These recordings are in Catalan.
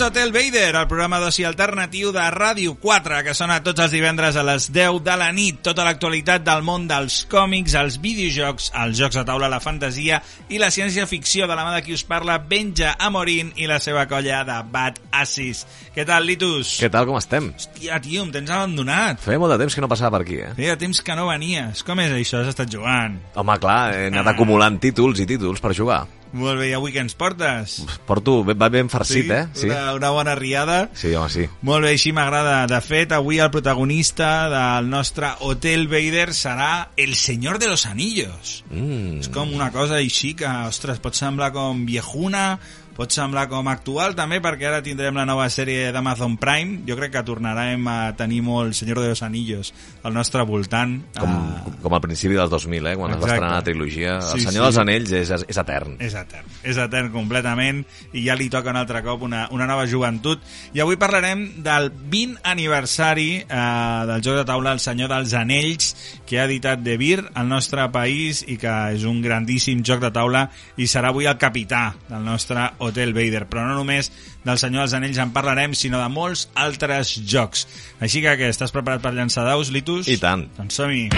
a Hotel Vader, el programa d'oci alternatiu de Ràdio 4, que sona tots els divendres a les 10 de la nit. Tota l'actualitat del món dels còmics, els videojocs, els jocs de taula, la fantasia i la ciència-ficció de la mà de qui us parla, Benja Amorín i la seva colla de Bad Assis. Què tal, Litus? Què tal, com estem? Hòstia, tio, em tens abandonat. Feia molt de temps que no passava per aquí, eh? Feia temps que no venies. Com és això? Has estat jugant? Home, clar, he anat acumulant títols i títols per jugar. Molt bé, i avui què ens portes? Porto, va ben farcit, eh? Sí? Una, una bona riada. Sí, home, sí. Molt bé, així m'agrada. De fet, avui el protagonista del nostre Hotel Vader serà el senyor de los anillos. Mm. És com una cosa així que, ostres, pot semblar com viejuna, pot semblar com actual també, perquè ara tindrem la nova sèrie d'Amazon Prime. Jo crec que tornarem a tenir molt El Senyor de los Anillos al nostre voltant. Com, Ah, com al principi dels 2000, eh? Quan es va Exacte. estrenar la trilogia. Sí, el Senyor sí. dels Anells és, és, és etern. És etern, és etern completament i ja li toca un altre cop una, una nova joventut i avui parlarem del 20 aniversari eh, del joc de taula El Senyor dels Anells que ha editat De Beer al nostre país i que és un grandíssim joc de taula i serà avui el capità del nostre Hotel Vader però no només del Senyor dels Anells en parlarem sinó de molts altres jocs així que què, estàs preparat per llançar daus, Litus? I tant. Doncs som-hi!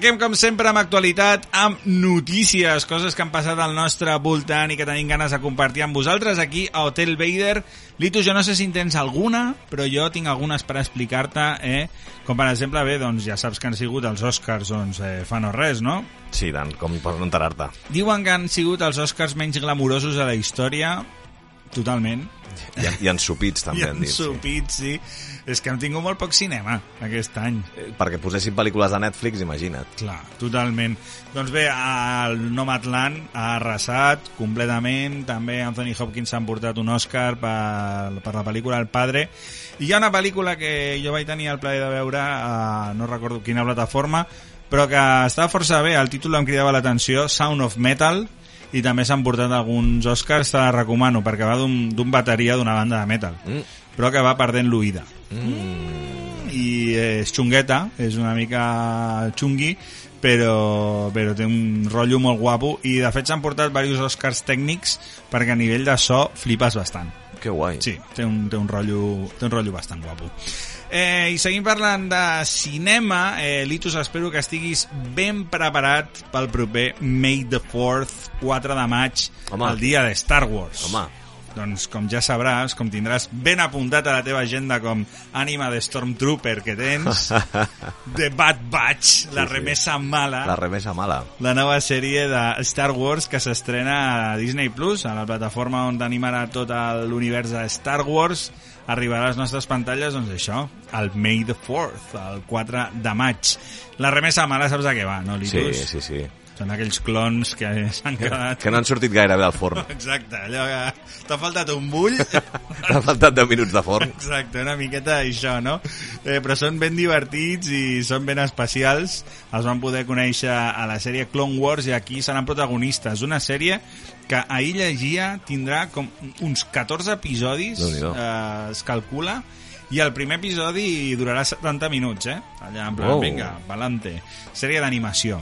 Arrenquem, com sempre, amb actualitat, amb notícies, coses que han passat al nostre voltant i que tenim ganes de compartir amb vosaltres aquí a Hotel Vader. Litu, jo no sé si en tens alguna, però jo tinc algunes per explicar-te, eh? Com per exemple, bé, doncs ja saps que han sigut els Oscars, doncs eh, fa no res, no? Sí, tant, com per no enterar-te. Diuen que han sigut els Oscars menys glamurosos de la història, totalment. I, I ensupits, també, I han dit. Sí. ensupits, sí. És que hem tingut molt poc cinema aquest any. Eh, Perquè posessin pel·lícules de Netflix, imagina't. Clar, totalment. Doncs bé, el Nomadland ha arrasat completament. També Anthony Hopkins s'ha emportat un Oscar per, per la pel·lícula El Padre. I hi ha una pel·lícula que jo vaig tenir el plaer de veure, a, no recordo quina plataforma, però que estava força bé. El títol em cridava l'atenció, Sound of Metal, i també s'han portat alguns Oscars, te la recomano, perquè va d'un bateria d'una banda de metal, Mm. Però que va perdent l'oïda Mm. i és xungueta, és una mica xungui, però, però té un rotllo molt guapo i de fet s'han portat diversos Oscars tècnics perquè a nivell de so flipes bastant. Que guai. Sí, té un, té un, rotllo, té un rotllo bastant guapo. Eh, I seguim parlant de cinema. Eh, Litus, espero que estiguis ben preparat pel proper May the 4th, 4 de maig, Home. el dia de Star Wars. Home, Doncs com ja sabràs, com tindràs ben apuntat a la teva agenda com ànima de Stormtrooper que tens, The Bad Batch, la sí. remesa mala, la remesa mala. la nova sèrie de Star Wars que s'estrena a Disney Plus, a la plataforma on t'animarà tot l'univers de Star Wars, arribarà a les nostres pantalles, doncs això, el May the 4th, el 4 de maig. La remesa mala saps de què va, no, Sí, Litus? sí, sí. Són aquells clons que s'han quedat... Que no han sortit gaire bé al forn. Exacte, allò que t'ha faltat un bull... T'han faltat 10 minuts de forn. Exacte, una miqueta això, no? Eh, però són ben divertits i són ben especials. Els van poder conèixer a la sèrie Clone Wars i aquí seran protagonistes. Una sèrie que ahir llegia tindrà com uns 14 episodis, eh, es calcula, i el primer episodi durarà 70 minuts, eh? Allà, en plan, Wow. vinga, pa'lante. Sèrie d'animació.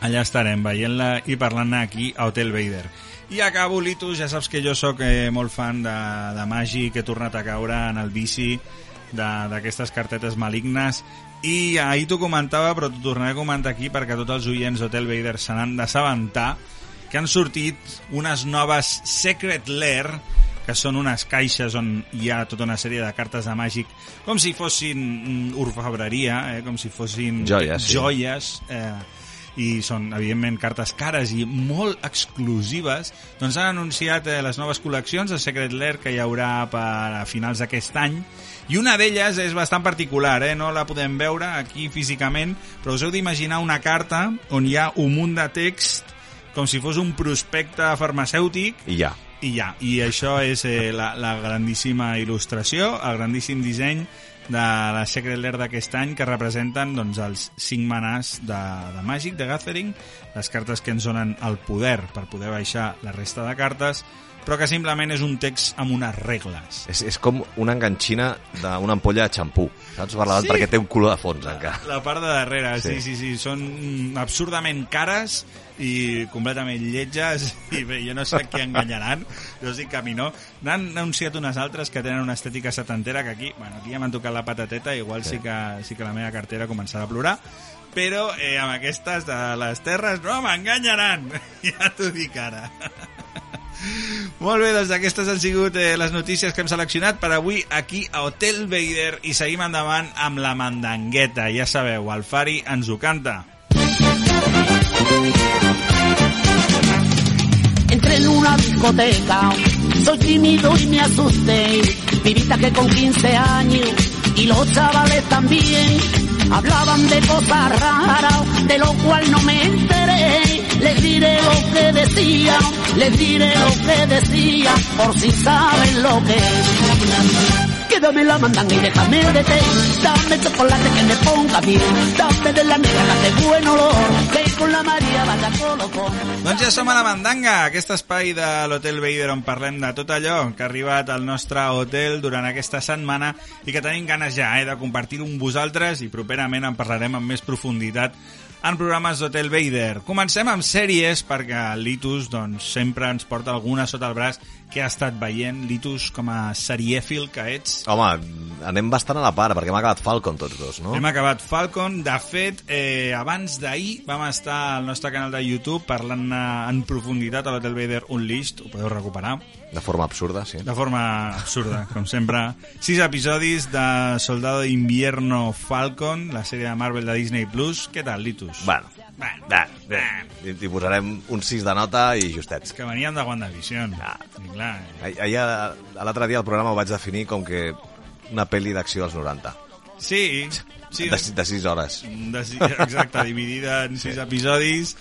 Allà estarem veient-la i parlant aquí a Hotel Vader. I acabo, Litus, ja saps que jo sóc eh, molt fan de, de Magi, que he tornat a caure en el vici de- d'aquestes cartetes malignes i ahir t'ho comentava però t'ho tornaré a comentar aquí perquè tots els oients d'Hotel Vader se n'han d'assabentar que han sortit unes noves Secret Lair que són unes caixes on hi ha tota una sèrie de cartes de màgic com si fossin mm, orfebreria, eh? com si fossin Joies, sí. joies eh, i són, evidentment, cartes cares i molt exclusives, doncs han anunciat eh, les noves col·leccions de Secret Lair que hi haurà per a finals d'aquest any i una d'elles és bastant particular, eh? no la podem veure aquí físicament, però us heu d'imaginar una carta on hi ha un munt de text com si fos un prospecte farmacèutic I ja. i ja, i això és eh, la, la grandíssima il·lustració, el grandíssim disseny de la Secret Lair d'aquest any que representen doncs, els cinc manars de, de Magic, de Gathering, les cartes que ens donen el poder per poder baixar la resta de cartes, però que simplement és un text amb unes regles. És, és com una enganxina d'una ampolla de xampú, saps? Per Sí. perquè té un color de fons, encara. La part de darrere, sí, Sí. sí, sí, són absurdament cares i completament lletges i bé, jo no sé què enganyaran jo dic que a mi no n'han anunciat unes altres que tenen una estètica setantera que aquí, bueno, aquí ja m'han tocat la patateta igual sí. que, sí que la meva cartera començarà a plorar però eh, amb aquestes de les terres no m'enganyaran ja t'ho dic ara molt bé, doncs aquestes han sigut eh, les notícies que hem seleccionat per avui aquí a Hotel Vader i seguim endavant amb la mandangueta. Ja sabeu, el Fari ens ho canta. Entré en una discoteca, soy tímido y me asusté. Vivita que con 15 años y los chavales también hablaban de cosas raras, de lo cual no me enteré. Les diré lo que decía, les diré lo que decía, por si saben lo que es. Quédame la mandanga y déjame de té. Dame chocolate que me ponga bien. Dame de la negra de buen olor. Con la María vaya colocón. Doncs ja som a la mandanga, aquest espai de l'Hotel Vader on parlem de tot allò que ha arribat al nostre hotel durant aquesta setmana i que tenim ganes ja eh, de compartir-ho amb vosaltres i properament en parlarem amb més profunditat en programes d'Hotel Vader. Comencem amb sèries perquè el Litus doncs, sempre ens porta alguna sota el braç que ha estat veient. Litus, com a serièfil que ets, Home, anem bastant a la part, perquè hem acabat Falcon tots dos, no? Hem acabat Falcon. De fet, eh, abans d'ahir vam estar al nostre canal de YouTube parlant en profunditat a l'Hotel Vader Unleashed, ho podeu recuperar, De forma absurda, sí. de forma absurda, com sempre. Sis episodis de Soldado Invierno Falcon, la sèrie de Marvel de Disney+. Plus. Què tal, Litus? Bueno, bé, bé. I, i posarem un 6 de nota i justets. que veníem de WandaVision. Ah. I clar, eh, Ah- Ahir, l'altre dia al programa ho vaig definir com que una pel·li d'acció dels 90. sí, sí, De, de 6 hores. de, exacte, dividida en sis episodis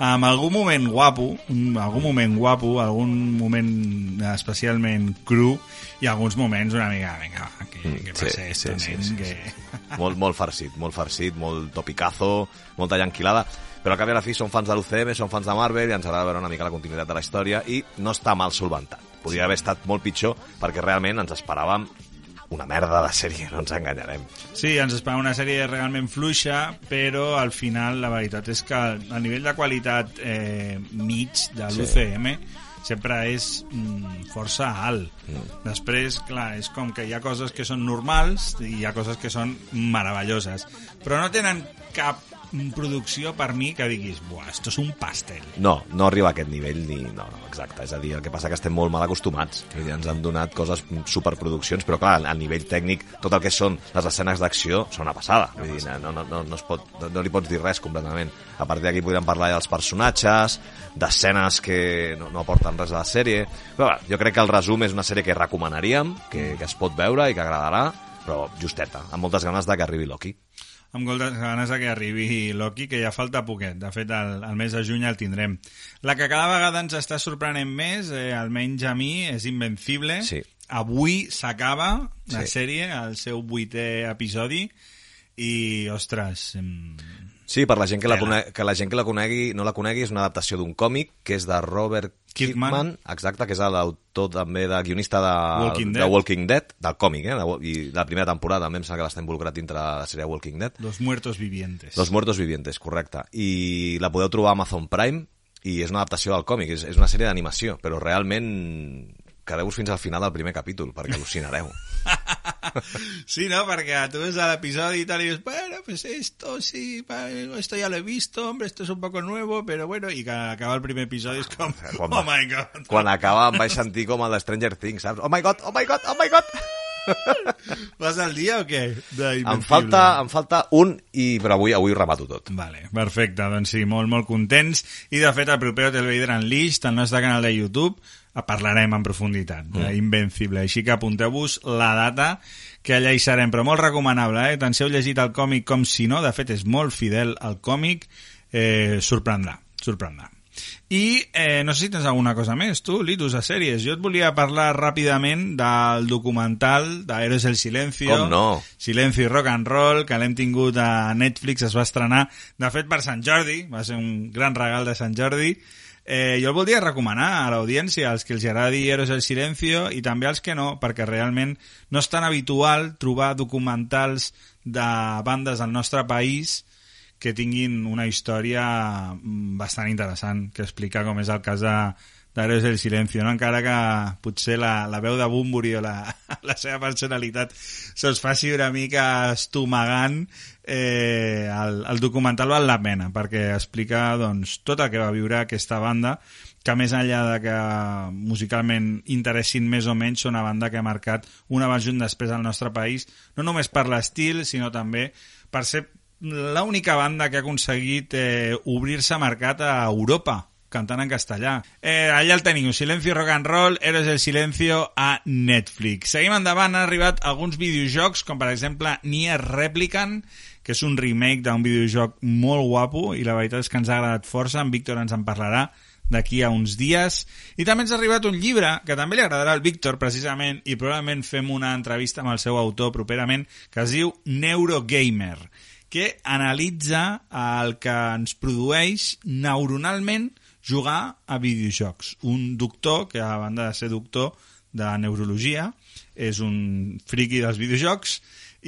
amb algun moment guapo un- algun moment guapo algun moment especialment cru i alguns moments una mica vinga, que, Mm, que sí, passa sí, sí, nen, sí, que... molt, molt farcit, molt farcit, molt topicazo, molta llanquilada, però al cap i a la fi són fans de l'UCM, són fans de Marvel i ens agrada veure una mica la continuïtat de la història i no està mal solventat. Podria haver estat molt pitjor perquè realment ens esperàvem una merda de sèrie, no ens enganyarem. Sí, ens esperava una sèrie realment fluixa, però al final la veritat és que el nivell de qualitat eh, mig de l'UCM sempre és mm, força alt. Mm. Després, clar, és com que hi ha coses que són normals i hi ha coses que són meravelloses, però no tenen cap producció per mi que diguis, buah, esto és un pastel. No, no arriba a aquest nivell ni... No, no, exacte. És a dir, el que passa que estem molt mal acostumats. Vull dir, ens han donat coses superproduccions, però clar, a nivell tècnic, tot el que són les escenes d'acció són una passada. Vull dir, no, no, no, no, es pot, no, no li pots dir res completament. A partir d'aquí podríem parlar dels personatges, d'escenes que no, no aporten res a la sèrie... Però bé, jo crec que el resum és una sèrie que recomanaríem, que, que es pot veure i que agradarà, però justeta, amb moltes ganes de que arribi Loki. Amb moltes ganes que arribi Loki, que ja falta poquet. De fet, el, el mes de juny el tindrem. La que cada vegada ens està sorprenent més, eh, almenys a mi, és Invencible. Sí. Avui s'acaba la Sí. sèrie, el seu vuitè episodi, i, ostres... em, Sí, per la gent que la, conegui, que la gent que la conegui, no la conegui, és una adaptació d'un còmic que és de Robert Kirkman. Kirkman, exacte, que és l'autor també de guionista de Walking de Dead. Walking Dead, del còmic, eh? I de la primera temporada, també em sembla que l'està involucrat dintre de la sèrie Walking Dead. Los muertos vivientes. Los Muertos Vivientes, correcte. I la podeu trobar a Amazon Prime i és una adaptació del còmic, és, és una sèrie d'animació, però realment quedeu-vos fins al final del primer capítol, perquè al·lucinareu. Sí, ¿no? Porque tú ves al episodio y tal y dices, bueno, pues esto sí, esto ya lo he visto, hombre, esto es un poco nuevo, pero bueno, y que acaba el primer episodio es como, Quan, oh my god. Quan acaba em vaig sentir com de Stranger Things, saps? Oh my god, oh my god, oh my god! ¿Vas al día o què? Em falta, em falta un, i, però avui, avui remato tot. Vale, perfecte, doncs sí, molt, molt contents. I de fet, el proper Hotel Vader Unleashed, el nostre canal de YouTube, eh, parlarem en profunditat d'Invencible. Així que apunteu-vos la data que allà hi serem, però molt recomanable, eh? Tant si heu llegit el còmic com si no, de fet és molt fidel al còmic, eh, sorprendrà, sorprendrà. I eh, no sé si tens alguna cosa més, tu, Litus, a sèries. Jo et volia parlar ràpidament del documental d'Heroes del Silencio. Com no? Silencio i Rock and Roll, que l'hem tingut a Netflix, es va estrenar, de fet, per Sant Jordi, va ser un gran regal de Sant Jordi. Eh, jo el voldria recomanar a l'audiència, als que els agradi Heroes del Silencio i també als que no, perquè realment no és tan habitual trobar documentals de bandes del nostre país que tinguin una història mm, bastant interessant, que explica com és el cas d'Heroes del Silencio, no? encara que potser la, la veu de Bumburi o la, la seva personalitat se'ls faci una mica estomagant, eh, el, el documental val la pena, perquè explica doncs, tot el que va viure aquesta banda, que més enllà de que musicalment interessin més o menys, són una banda que ha marcat un abans i un després al nostre país, no només per l'estil, sinó també per ser l'única banda que ha aconseguit eh, obrir-se mercat a Europa, cantant en castellà. Eh, allà el teniu, Silencio Rock and Roll, Héroes del Silencio a Netflix. Seguim endavant, han arribat alguns videojocs, com per exemple Nier Replicant, que és un remake d'un videojoc molt guapo, i la veritat és que ens ha agradat força, en Víctor ens en parlarà d'aquí a uns dies. I també ens ha arribat un llibre que també li agradarà al Víctor, precisament, i probablement fem una entrevista amb el seu autor properament, que es diu Neurogamer, que analitza el que ens produeix neuronalment jugar a videojocs. Un doctor, que a banda de ser doctor de neurologia, és un friki dels videojocs,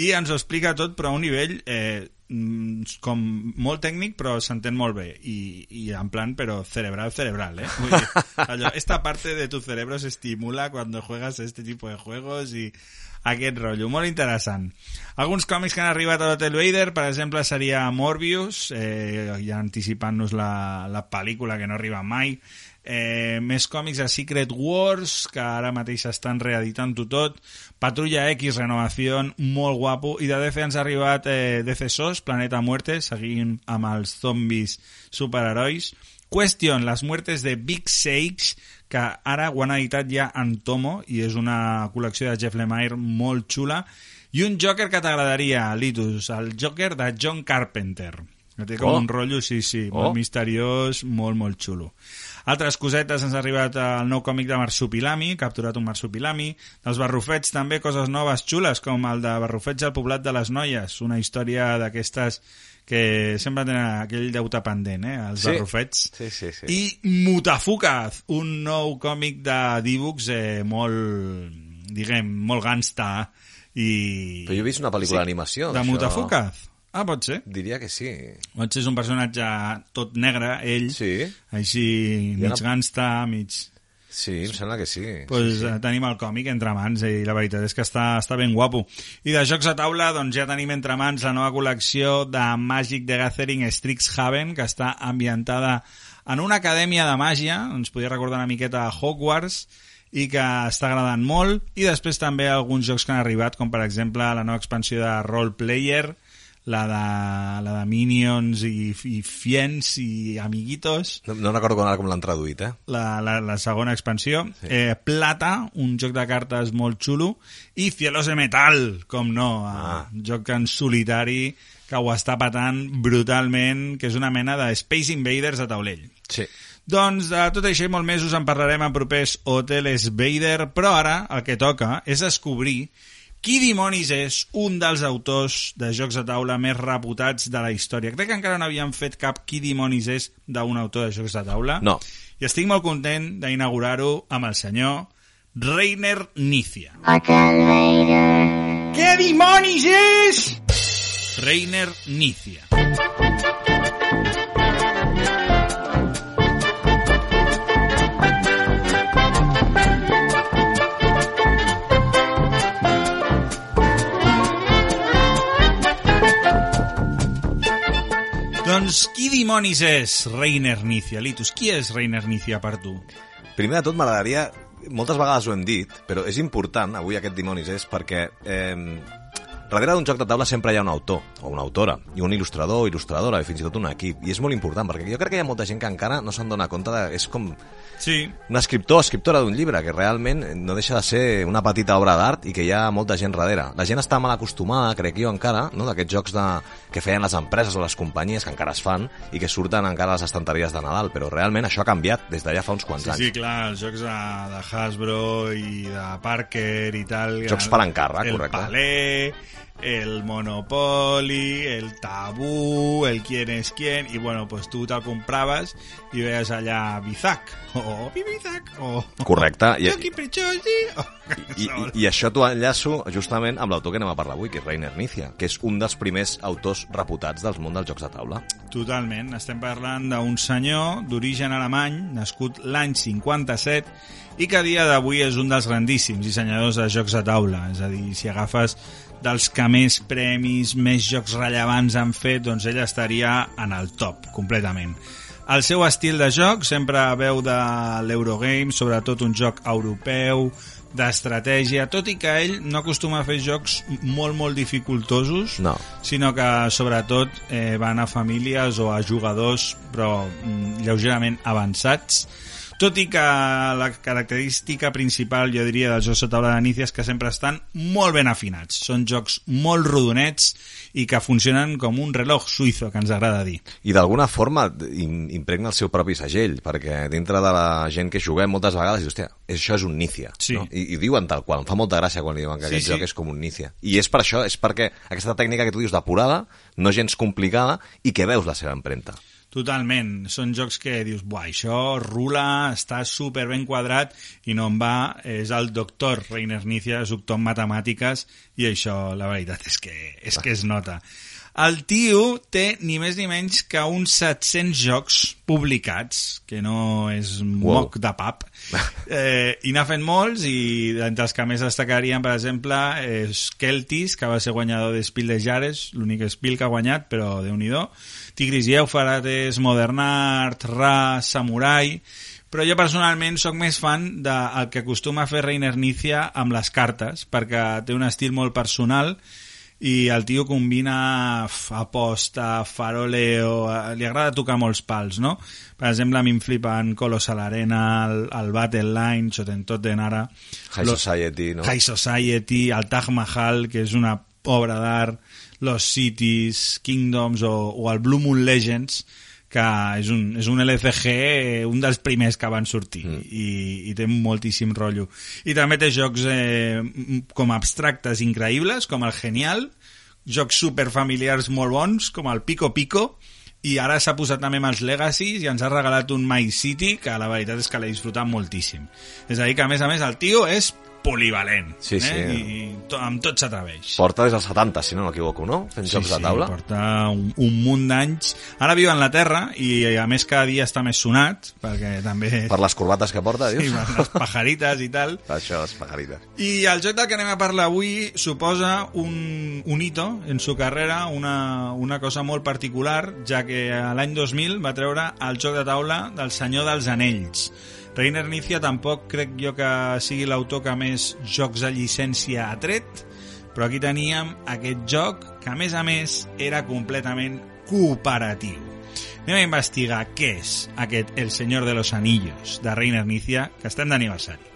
i ens ho explica tot, però a un nivell eh, mm, com molt tècnic, però s'entén molt bé. I, I en plan, però cerebral, cerebral, eh? Vull dir, allò, esta parte de tu cerebro se estimula cuando juegas este tipo de juegos i aquest rotllo, molt interessant. Alguns còmics que han arribat a l'Hotel Vader, per exemple, seria Morbius, eh, ja anticipant-nos la, la pel·lícula que no arriba mai, eh, més còmics a Secret Wars, que ara mateix estan reeditant-ho tot, Patrulla X, Renovació, molt guapo, i de DC ens ha arribat eh, DC SOS, Planeta Muerte, seguint amb els zombis superherois, Question, les muertes de Big Sage, que ara ho han editat ja en Tomo, i és una col·lecció de Jeff Lemire molt xula, i un Joker que t'agradaria, Litus, el Joker de John Carpenter. Que té com Oh. un rotllo, sí, sí, Oh. molt misteriós, molt, molt xulo. Altres cosetes ens ha arribat el nou còmic de Marsupilami, capturat un Marsupilami. Dels Barrufets també coses noves xules, com el de Barrufets al poblat de les Noies, una història d'aquestes que sempre tenen aquell deute pendent, eh, els Sí. Barrufets. Sí, sí, sí. I Mutafukaz, un nou còmic de d'e-books eh, molt, diguem, molt gangsta i... Però jo he vist una pel·lícula d'animació, De. Mutafukaz? Ah, pot ser. Diria que sí. Pot ser és un personatge tot negre, ell, Sí, així mig una- gangsta, mig... sí, em sembla que sí. Pues sí, sí. eh, tenim el còmic entre mans i la veritat és que està, està ben guapo. I de jocs a taula, doncs ja tenim entre mans la nova col·lecció de Magic the Gathering Strixhaven, que està ambientada en una acadèmia de màgia, ens podia recordar una miqueta a Hogwarts, i que està agradant molt, i després també alguns jocs que han arribat, com per exemple la nova expansió de Role Player, la de, la de Minions i, i Fiends i Amiguitos, No, no recordo com, com l'han traduït, eh? la, la, la segona expansió, sí. eh, Plata, un joc de cartes molt xulo, i Cielos de Metal, com no, ah. un joc en solitari que ho està patant brutalment, que és una mena de Space Invaders a taulell. Sí. Doncs de tot això i molt més us en parlarem en propers Hotel Vader, però ara el que toca és descobrir qui dimonis és un dels autors de jocs de taula més reputats de la història. Crec que encara no havíem fet cap qui dimonis és d'un autor de jocs de taula. No. I estic molt content d'inaugurar-ho amb el senyor Reiner Nícia. Què dimonis és? Reiner Nícia. Doncs qui dimonis és Reiner Nícia? Litus, qui és Reiner Nícia per tu? Primer de tot, m'agradaria... Moltes vegades ho hem dit, però és important, avui aquest Dimonis és, perquè eh, darrere d'un joc de taula sempre hi ha un autor o una autora, i un il·lustrador o il·lustradora, i fins i tot un equip. I és molt important, perquè jo crec que hi ha molta gent que encara no se'n dona compte de... És com Sí, un escriptor o escriptora d'un llibre, que realment no deixa de ser una petita obra d'art i que hi ha molta gent darrere. La gent està mal acostumada, crec jo encara, no? d'aquests jocs de... que feien les empreses o les companyies, que encara es fan, i que surten encara a les estanteries de Nadal, però realment això ha canviat des d'allà fa uns quants sí, anys. sí, clar, els jocs de, de Hasbro i de Parker i tal. Jocs per encàrrec, el correcte. El Monopoly, el Tabú, el Quién es quién, i bueno, pues tu te'l compraves i veies allà Bizac, o Bibizac, o... Correcte, i- o... I, i, I això t'ho enllaço justament amb l'autor que anem a parlar avui, que és Reiner Nícia, que és un dels primers autors reputats del món dels jocs de taula. Totalment, estem parlant d'un senyor d'origen alemany, nascut l'any 57, i que a dia d'avui és un dels grandíssims dissenyadors de jocs de taula. És a dir, si agafes dels que més premis, més jocs rellevants han fet, doncs ell estaria en el top, completament. El seu estil de joc sempre veu de l'Eurogame, sobretot un joc europeu, d'estratègia, tot i que ell no acostuma a fer jocs molt, molt dificultosos, No. sinó que sobretot eh, van a famílies o a jugadors però mm, lleugerament avançats tot i que la característica principal, jo diria, dels jocs de taula de Nícia és que sempre estan molt ben afinats. Són jocs molt rodonets i que funcionen com un reloj suïzo, que ens agrada dir. I d'alguna forma im- impregna el seu propi segell, perquè dintre de la gent que juguem moltes vegades dius, hòstia, això és un Nícia. Sí. No? I, I diuen tal qual, em fa molta gràcia quan li diuen que Sí, aquest sí. joc és com un Nícia. I és per això, és perquè aquesta tècnica que tu dius depurada, no gens complicada, i que veus la seva empremta. Totalment. Són jocs que dius, buah, això rula, està super ben quadrat i no en va. És el doctor Reiner Nícia, doctor en matemàtiques i això, la veritat, és que, és que es nota. El tio té ni més ni menys que uns 700 jocs publicats, que no és un Wow. moc de pap, eh, i n'ha fet molts, i entre els que més destacarien, per exemple, és Keltis, que va ser guanyador de Spiel de Jares, l'únic Spiel que ha guanyat, però déu nhi Tigris i Eufrates, Modern Art, Ra, Samurai... Però jo personalment sóc més fan del que acostuma a fer Reiner Nícia amb les cartes, perquè té un estil molt personal i el tio combina aposta, faroleo, eh, li agrada tocar molts pals, no? Per exemple, a mi em flipen Colossal Arena, el, el Battle Line, Chotentot de Nara, High Lo- Society, no? High Society, el Taj Mahal, que és una obra d'art, Los Cities, Kingdoms o, o el Blue Moon Legends, que és un, és un LCG, eh, un dels primers que van sortir mm. i, i té moltíssim rotllo. I també té jocs eh, com abstractes increïbles, com el Genial, jocs superfamiliars molt bons, com el Pico Pico, i ara s'ha posat també amb els Legacies i ens ha regalat un My City que la veritat és que l'he disfrutat moltíssim. És a dir, que a més a més el tio és polivalent Sí, sí. eh? i to, amb tot s'atreveix. Porta des dels 70, si no m'equivoco, no? Fent jocs de taula. porta un, un munt d'anys. Ara viu a Anglaterra i a més cada dia està més sonat, perquè també... Per les corbates que porta, Sí, dius? per les pajarites i tal. Això, és pajarites. I el joc del que anem a parlar avui suposa un, un hito en su carrera, una, una cosa molt particular, ja que l'any 2000 va treure el joc de taula del Senyor dels Anells. Reiner Nícia tampoc crec jo que sigui l'autor que més jocs de llicència ha tret, però aquí teníem aquest joc que, a més a més, era completament cooperatiu. Anem a investigar què és aquest El Señor de los Anillos de Reiner Nícia, que estem d'aniversari.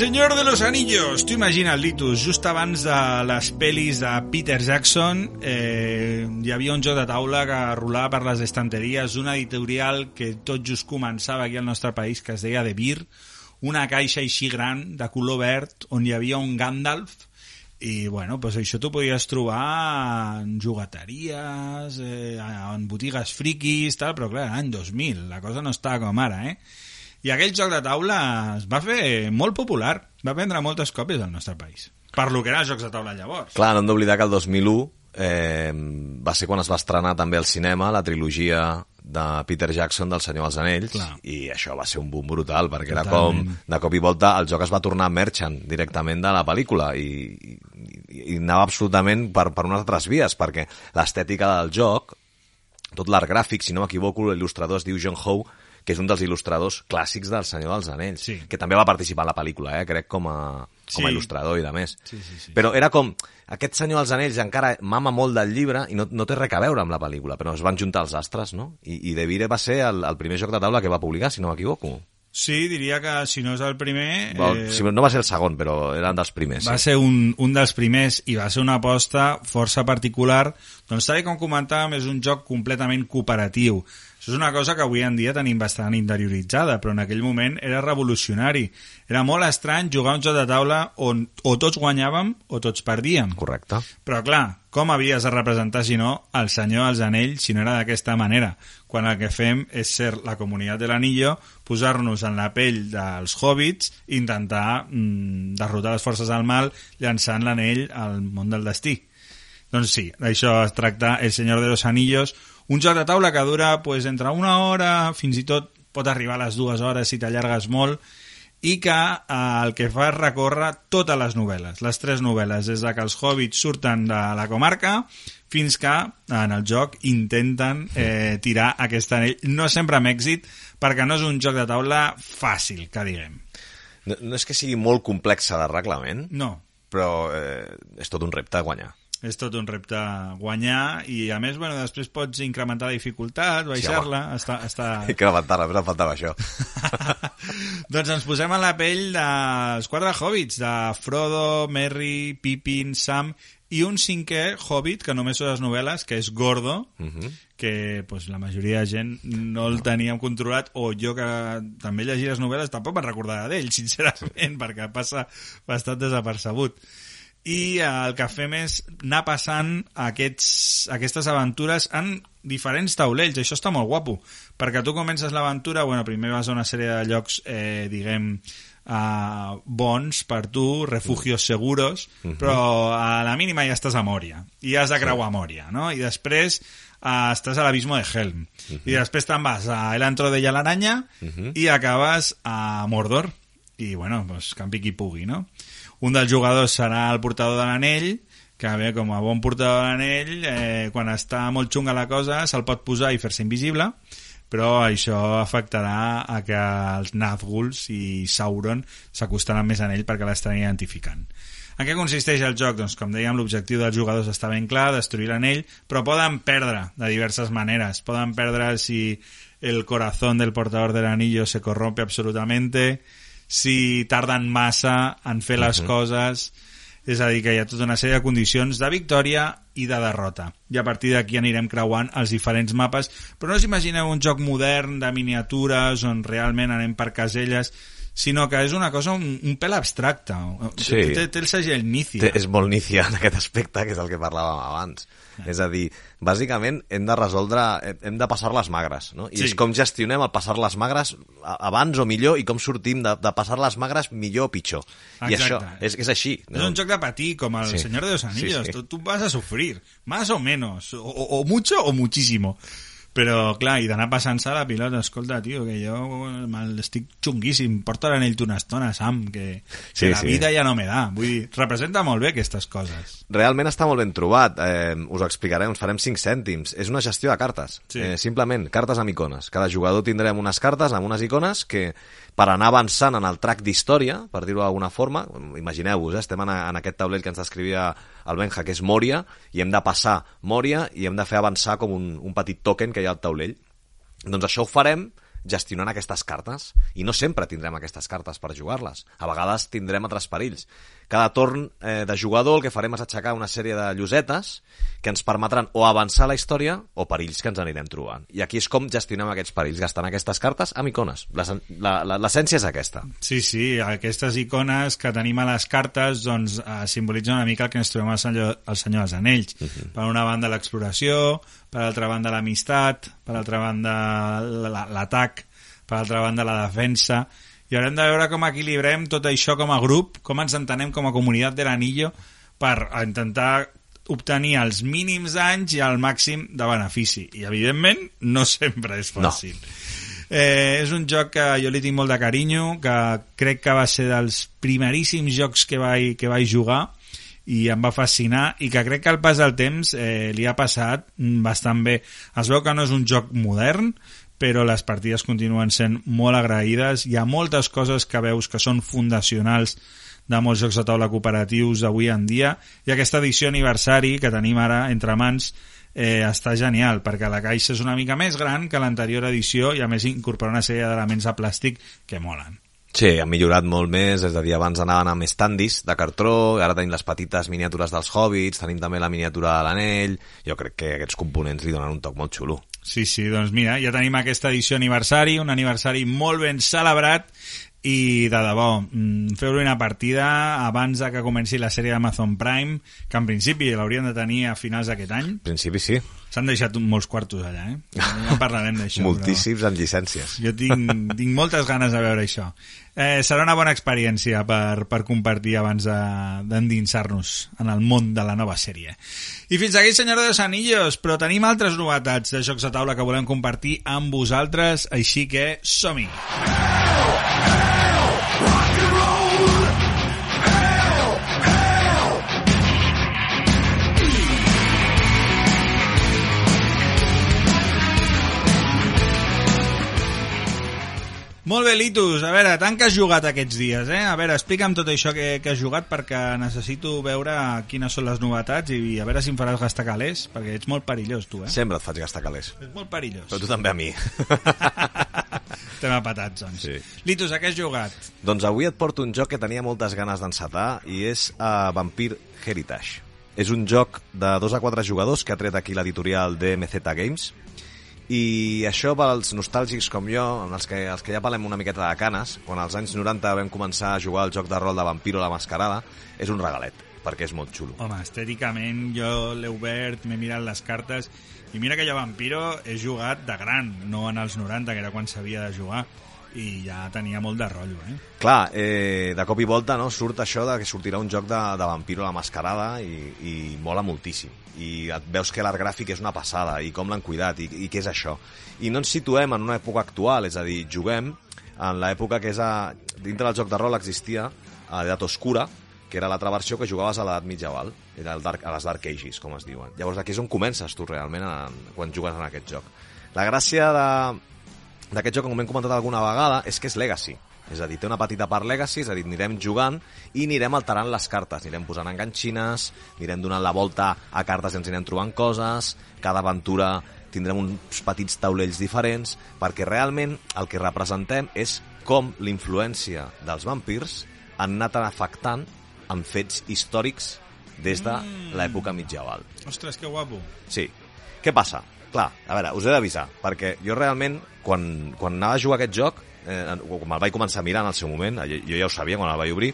El Senyor de los Anillos. Tu imagina't, Litus, just abans de les pel·lis de Peter Jackson eh, hi havia un joc de taula que rolava per les estanteries, un editorial que tot just començava aquí al nostre país, que es deia The Beer, una caixa així gran, de color verd, on hi havia un Gandalf, i bueno, pues això t'ho podies trobar en jugateries, eh, en botigues friquis, tal, però clar, any 2000, la cosa no està com ara, eh? I aquell joc de taula es va fer molt popular, va vendre moltes còpies al nostre país. Per lo que eren jocs de taula llavors. Clar, no hem d'oblidar que el 2001 eh, va ser quan es va estrenar també al cinema la trilogia de Peter Jackson del Senyor dels Anells Clar. i això va ser un boom brutal perquè era Totalment. com, de cop i volta el joc es va tornar merchant directament de la pel·lícula i, i, i anava absolutament per, per unes altres vies perquè l'estètica del joc tot l'art gràfic, si no m'equivoco l'il·lustrador es diu John Howe que és un dels il·lustradors clàssics del Senyor dels Anells, Sí. que també va participar en la pel·lícula, eh? crec, com a, com a Sí. il·lustrador i de més. Sí, sí, sí. Però era com, aquest Senyor dels Anells encara mama molt del llibre i no, no té res a veure amb la pel·lícula, però es van juntar els astres, no? I, i De Vire va ser el, el primer joc de taula que va publicar, si no m'equivoco. Sí, diria que si no és el primer... Eh... Si no va ser el segon, però eren dels primers. va sí. ser un, un dels primers i va ser una aposta força particular. Doncs tal com comentàvem, és un joc completament cooperatiu. Això és una cosa que avui en dia tenim bastant interioritzada, però en aquell moment era revolucionari. Era molt estrany jugar un joc de taula on o tots guanyàvem o tots perdíem. Correcte. Però clar, com havies de representar, si no, el senyor dels anells, si no era d'aquesta manera? Quan el que fem és ser la comunitat de l'anillo, posar-nos en la pell dels hobbits intentar mm, derrotar les forces del mal llançant l'anell al món del destí. Doncs sí, d'això es tracta El Senyor de los Anillos, un joc de taula que dura pues, entre una hora, fins i tot pot arribar a les dues hores si t'allargues molt, i que eh, el que fa és recórrer totes les novel·les, les tres novel·les, des de que els hobbits surten de la comarca fins que en el joc intenten eh, tirar aquest anell, no sempre amb èxit, perquè no és un joc de taula fàcil, que diguem. No, no és que sigui molt complexa de reglament, No, però eh, és tot un repte guanyar. És tot un repte guanyar i a més, bueno, després pots incrementar la dificultat, baixar-la, està, està... Incrementar-la, em faltava això. doncs ens posem en la pell dels quatre hobbits, de Frodo, Merry, Pippin, Sam i un cinquè hobbit, que només són les novel·les, que és Gordo, uh Mhm. -huh. que pues, la majoria de gent no el teníem controlat, o jo que també llegia les novel·les tampoc me'n recordava d'ell, sincerament, perquè passa bastant desapercebut. I eh, el que fem és anar passant aquests, aquestes aventures en diferents taulells, això està molt guapo, perquè tu comences l'aventura, bueno, primer vas a una sèrie de llocs, eh, diguem, uh, bons per tu, refugios seguros, però a la mínima ja estàs a Mòria, i has de creuar Mòria, no? I després uh, estàs a l'abismo de Helm, i després te'n vas a El Antro de l'Aranya i acabes a Mordor, i bueno, pues, campi qui pugui, no? Un dels jugadors serà el portador de l'anell, que bé, com a bon portador de l'anell, eh, quan està molt xunga la cosa, se'l pot posar i fer-se invisible, però això afectarà a que els Nazguls i Sauron s'acostaran més a ell perquè l'estan identificant. En què consisteix el joc? Doncs, com dèiem, l'objectiu dels jugadors està ben clar, destruir l'anell, però poden perdre de diverses maneres. Poden perdre si el corazón del portador del anillo se corrompe absolutamente, si tarden massa en fer les coses, és a dir, que hi ha tota una sèrie de condicions de victòria i de derrota. I a partir d'aquí anirem creuant els diferents mapes, però no us imagineu un joc modern de miniatures on realment anem per caselles, sinó que és una cosa un, un pèl abstracta. Sí. Té, té el segell Nícia. Té, és molt nícia en aquest aspecte, que és el que parlàvem abans. És a dir, bàsicament hem de resoldre, hem de passar les magres, no? I Sí. és com gestionem el passar les magres abans o millor i com sortim de, de passar les magres millor o pitjor. I Exacte. això és, és així. És un joc de patir, com el Sí. Señor de los Anillos. Sí, sí. Tú, tú vas a sufrir, más o menos, o, o mucho o muchísimo. Però, clar, i d'anar passant-se la pilota, escolta, tio, que jo mal, estic xunguíssim, porta l'anell una estona, Sam, que, que Sí, la sí. vida ja no me da. Vull dir, representa molt bé aquestes coses. Realment està molt ben trobat. Eh, us ho explicarem, us farem 5 cèntims. És una gestió de cartes. Sí. Eh, simplement, cartes amb icones. Cada jugador tindrem unes cartes amb unes icones que, per anar avançant en el track d'història, per dir-ho d'alguna forma, imagineu-vos, eh, estem en, en aquest taulell que ens descrivia el Benja, que és Moria, i hem de passar Moria i hem de fer avançar com un, un petit token que hi ha al taulell. Doncs això ho farem gestionant aquestes cartes i no sempre tindrem aquestes cartes per jugar-les. A vegades tindrem altres perills cada torn eh, de jugador el que farem és aixecar una sèrie de llosetes que ens permetran o avançar la història o perills que ens anirem trobant. I aquí és com gestionem aquests perills gastant aquestes cartes amb icones. L'essència és aquesta. Sí, sí, aquestes icones que tenim a les cartes doncs, eh, simbolitzen una mica el que ens trobem al Senyor, al senyor dels Anells. Per una banda l'exploració, per altra banda l'amistat, per altra banda la- l'atac, per altra banda la defensa, i haurem de veure com equilibrem tot això com a grup, com ens entenem com a comunitat de l'Anillo per intentar obtenir els mínims danys i el màxim de benefici. I, evidentment, no sempre és No. fàcil. Eh, és un joc que jo li tinc molt de carinyo, que crec que va ser dels primeríssims jocs que vaig, que vaig jugar i em va fascinar i que crec que al pas del temps eh, li ha passat bastant bé. Es veu que no és un joc modern, però les partides continuen sent molt agraïdes. Hi ha moltes coses que veus que són fundacionals de molts jocs de taula cooperatius avui en dia i aquesta edició aniversari que tenim ara entre mans eh, està genial perquè la caixa és una mica més gran que l'anterior edició i a més incorpora una sèrie d'elements de plàstic que molen. Sí, han millorat molt més, és a dir, abans anaven amb estandis de cartró, ara tenim les petites miniatures dels hobbits, tenim també la miniatura de l'anell, jo crec que aquests components li donen un toc molt xulo. Sí, sí, doncs mira, ja tenim aquesta edició aniversari, un aniversari molt ben celebrat i de debò, mm, feu-li una partida abans de que comenci la sèrie d'Amazon Prime, que en principi l'haurien de tenir a finals d'aquest any. En principi sí, S'han deixat molts quartos allà, eh? Ja en parlarem d'això. moltíssims en llicències. Però jo tinc, tinc moltes ganes de veure això. Eh, serà una bona experiència per, per compartir abans de- d'endinsar-nos en el món de la nova sèrie. I fins aquí, senyor de los Anillos, però tenim altres novetats de jocs de taula que volem compartir amb vosaltres, així que som-hi! Molt bé, Litus. A veure, tant que has jugat aquests dies, eh? A veure, explica'm tot això que, que has jugat perquè necessito veure quines són les novetats i a veure si em faràs gastar calés, perquè ets molt perillós, tu, eh? Sempre et faig gastar calés. Ets molt perillós. Però tu també a mi. Estem apatats, doncs. Sí. Litus, a què has jugat? doncs avui et porto un joc que tenia moltes ganes d'encetar i és uh, Vampire Heritage. És un joc de 2 a 4 jugadors que ha tret aquí l'editorial DMZ Games i això pels nostàlgics com jo, en els que, els que ja parlem una miqueta de canes, quan als anys 90 vam començar a jugar al joc de rol de Vampiro la Mascarada, és un regalet, perquè és molt xulo. Home, estèticament jo l'he obert, m'he mirat les cartes i mira que jo a Vampiro he jugat de gran, no en els 90, que era quan s'havia de jugar i ja tenia molt de rotllo, eh? Clar, eh, de cop i volta no, surt això de que sortirà un joc de, de Vampiro la Mascarada i, i mola moltíssim. I et veus que l'art gràfic és una passada i com l'han cuidat i, i què és això. I no ens situem en una època actual, és a dir, juguem en l'època que és a... Dintre del joc de rol existia a l'edat oscura, que era l'altra versió que jugaves a l'edat mitjaval, era el dark, a les Dark Ages, com es diuen. Llavors aquí és on comences tu realment en, quan jugues en aquest joc. La gràcia de, d'aquest joc, com hem comentat alguna vegada, és que és Legacy. És a dir, té una petita part Legacy, és a dir, anirem jugant i anirem alterant les cartes. Anirem posant enganxines, anirem donant la volta a cartes i ens anirem trobant coses, cada aventura tindrem uns petits taulells diferents, perquè realment el que representem és com l'influència dels vampirs han anat afectant amb fets històrics des de l'època mitjaval. Ostres, que guapo. Sí. Què passa? Clar, a veure, us he d'avisar, perquè jo realment, quan, quan anava a jugar aquest joc, eh, quan me'l vaig començar a mirar en el seu moment, jo, ja ho sabia quan el vaig obrir,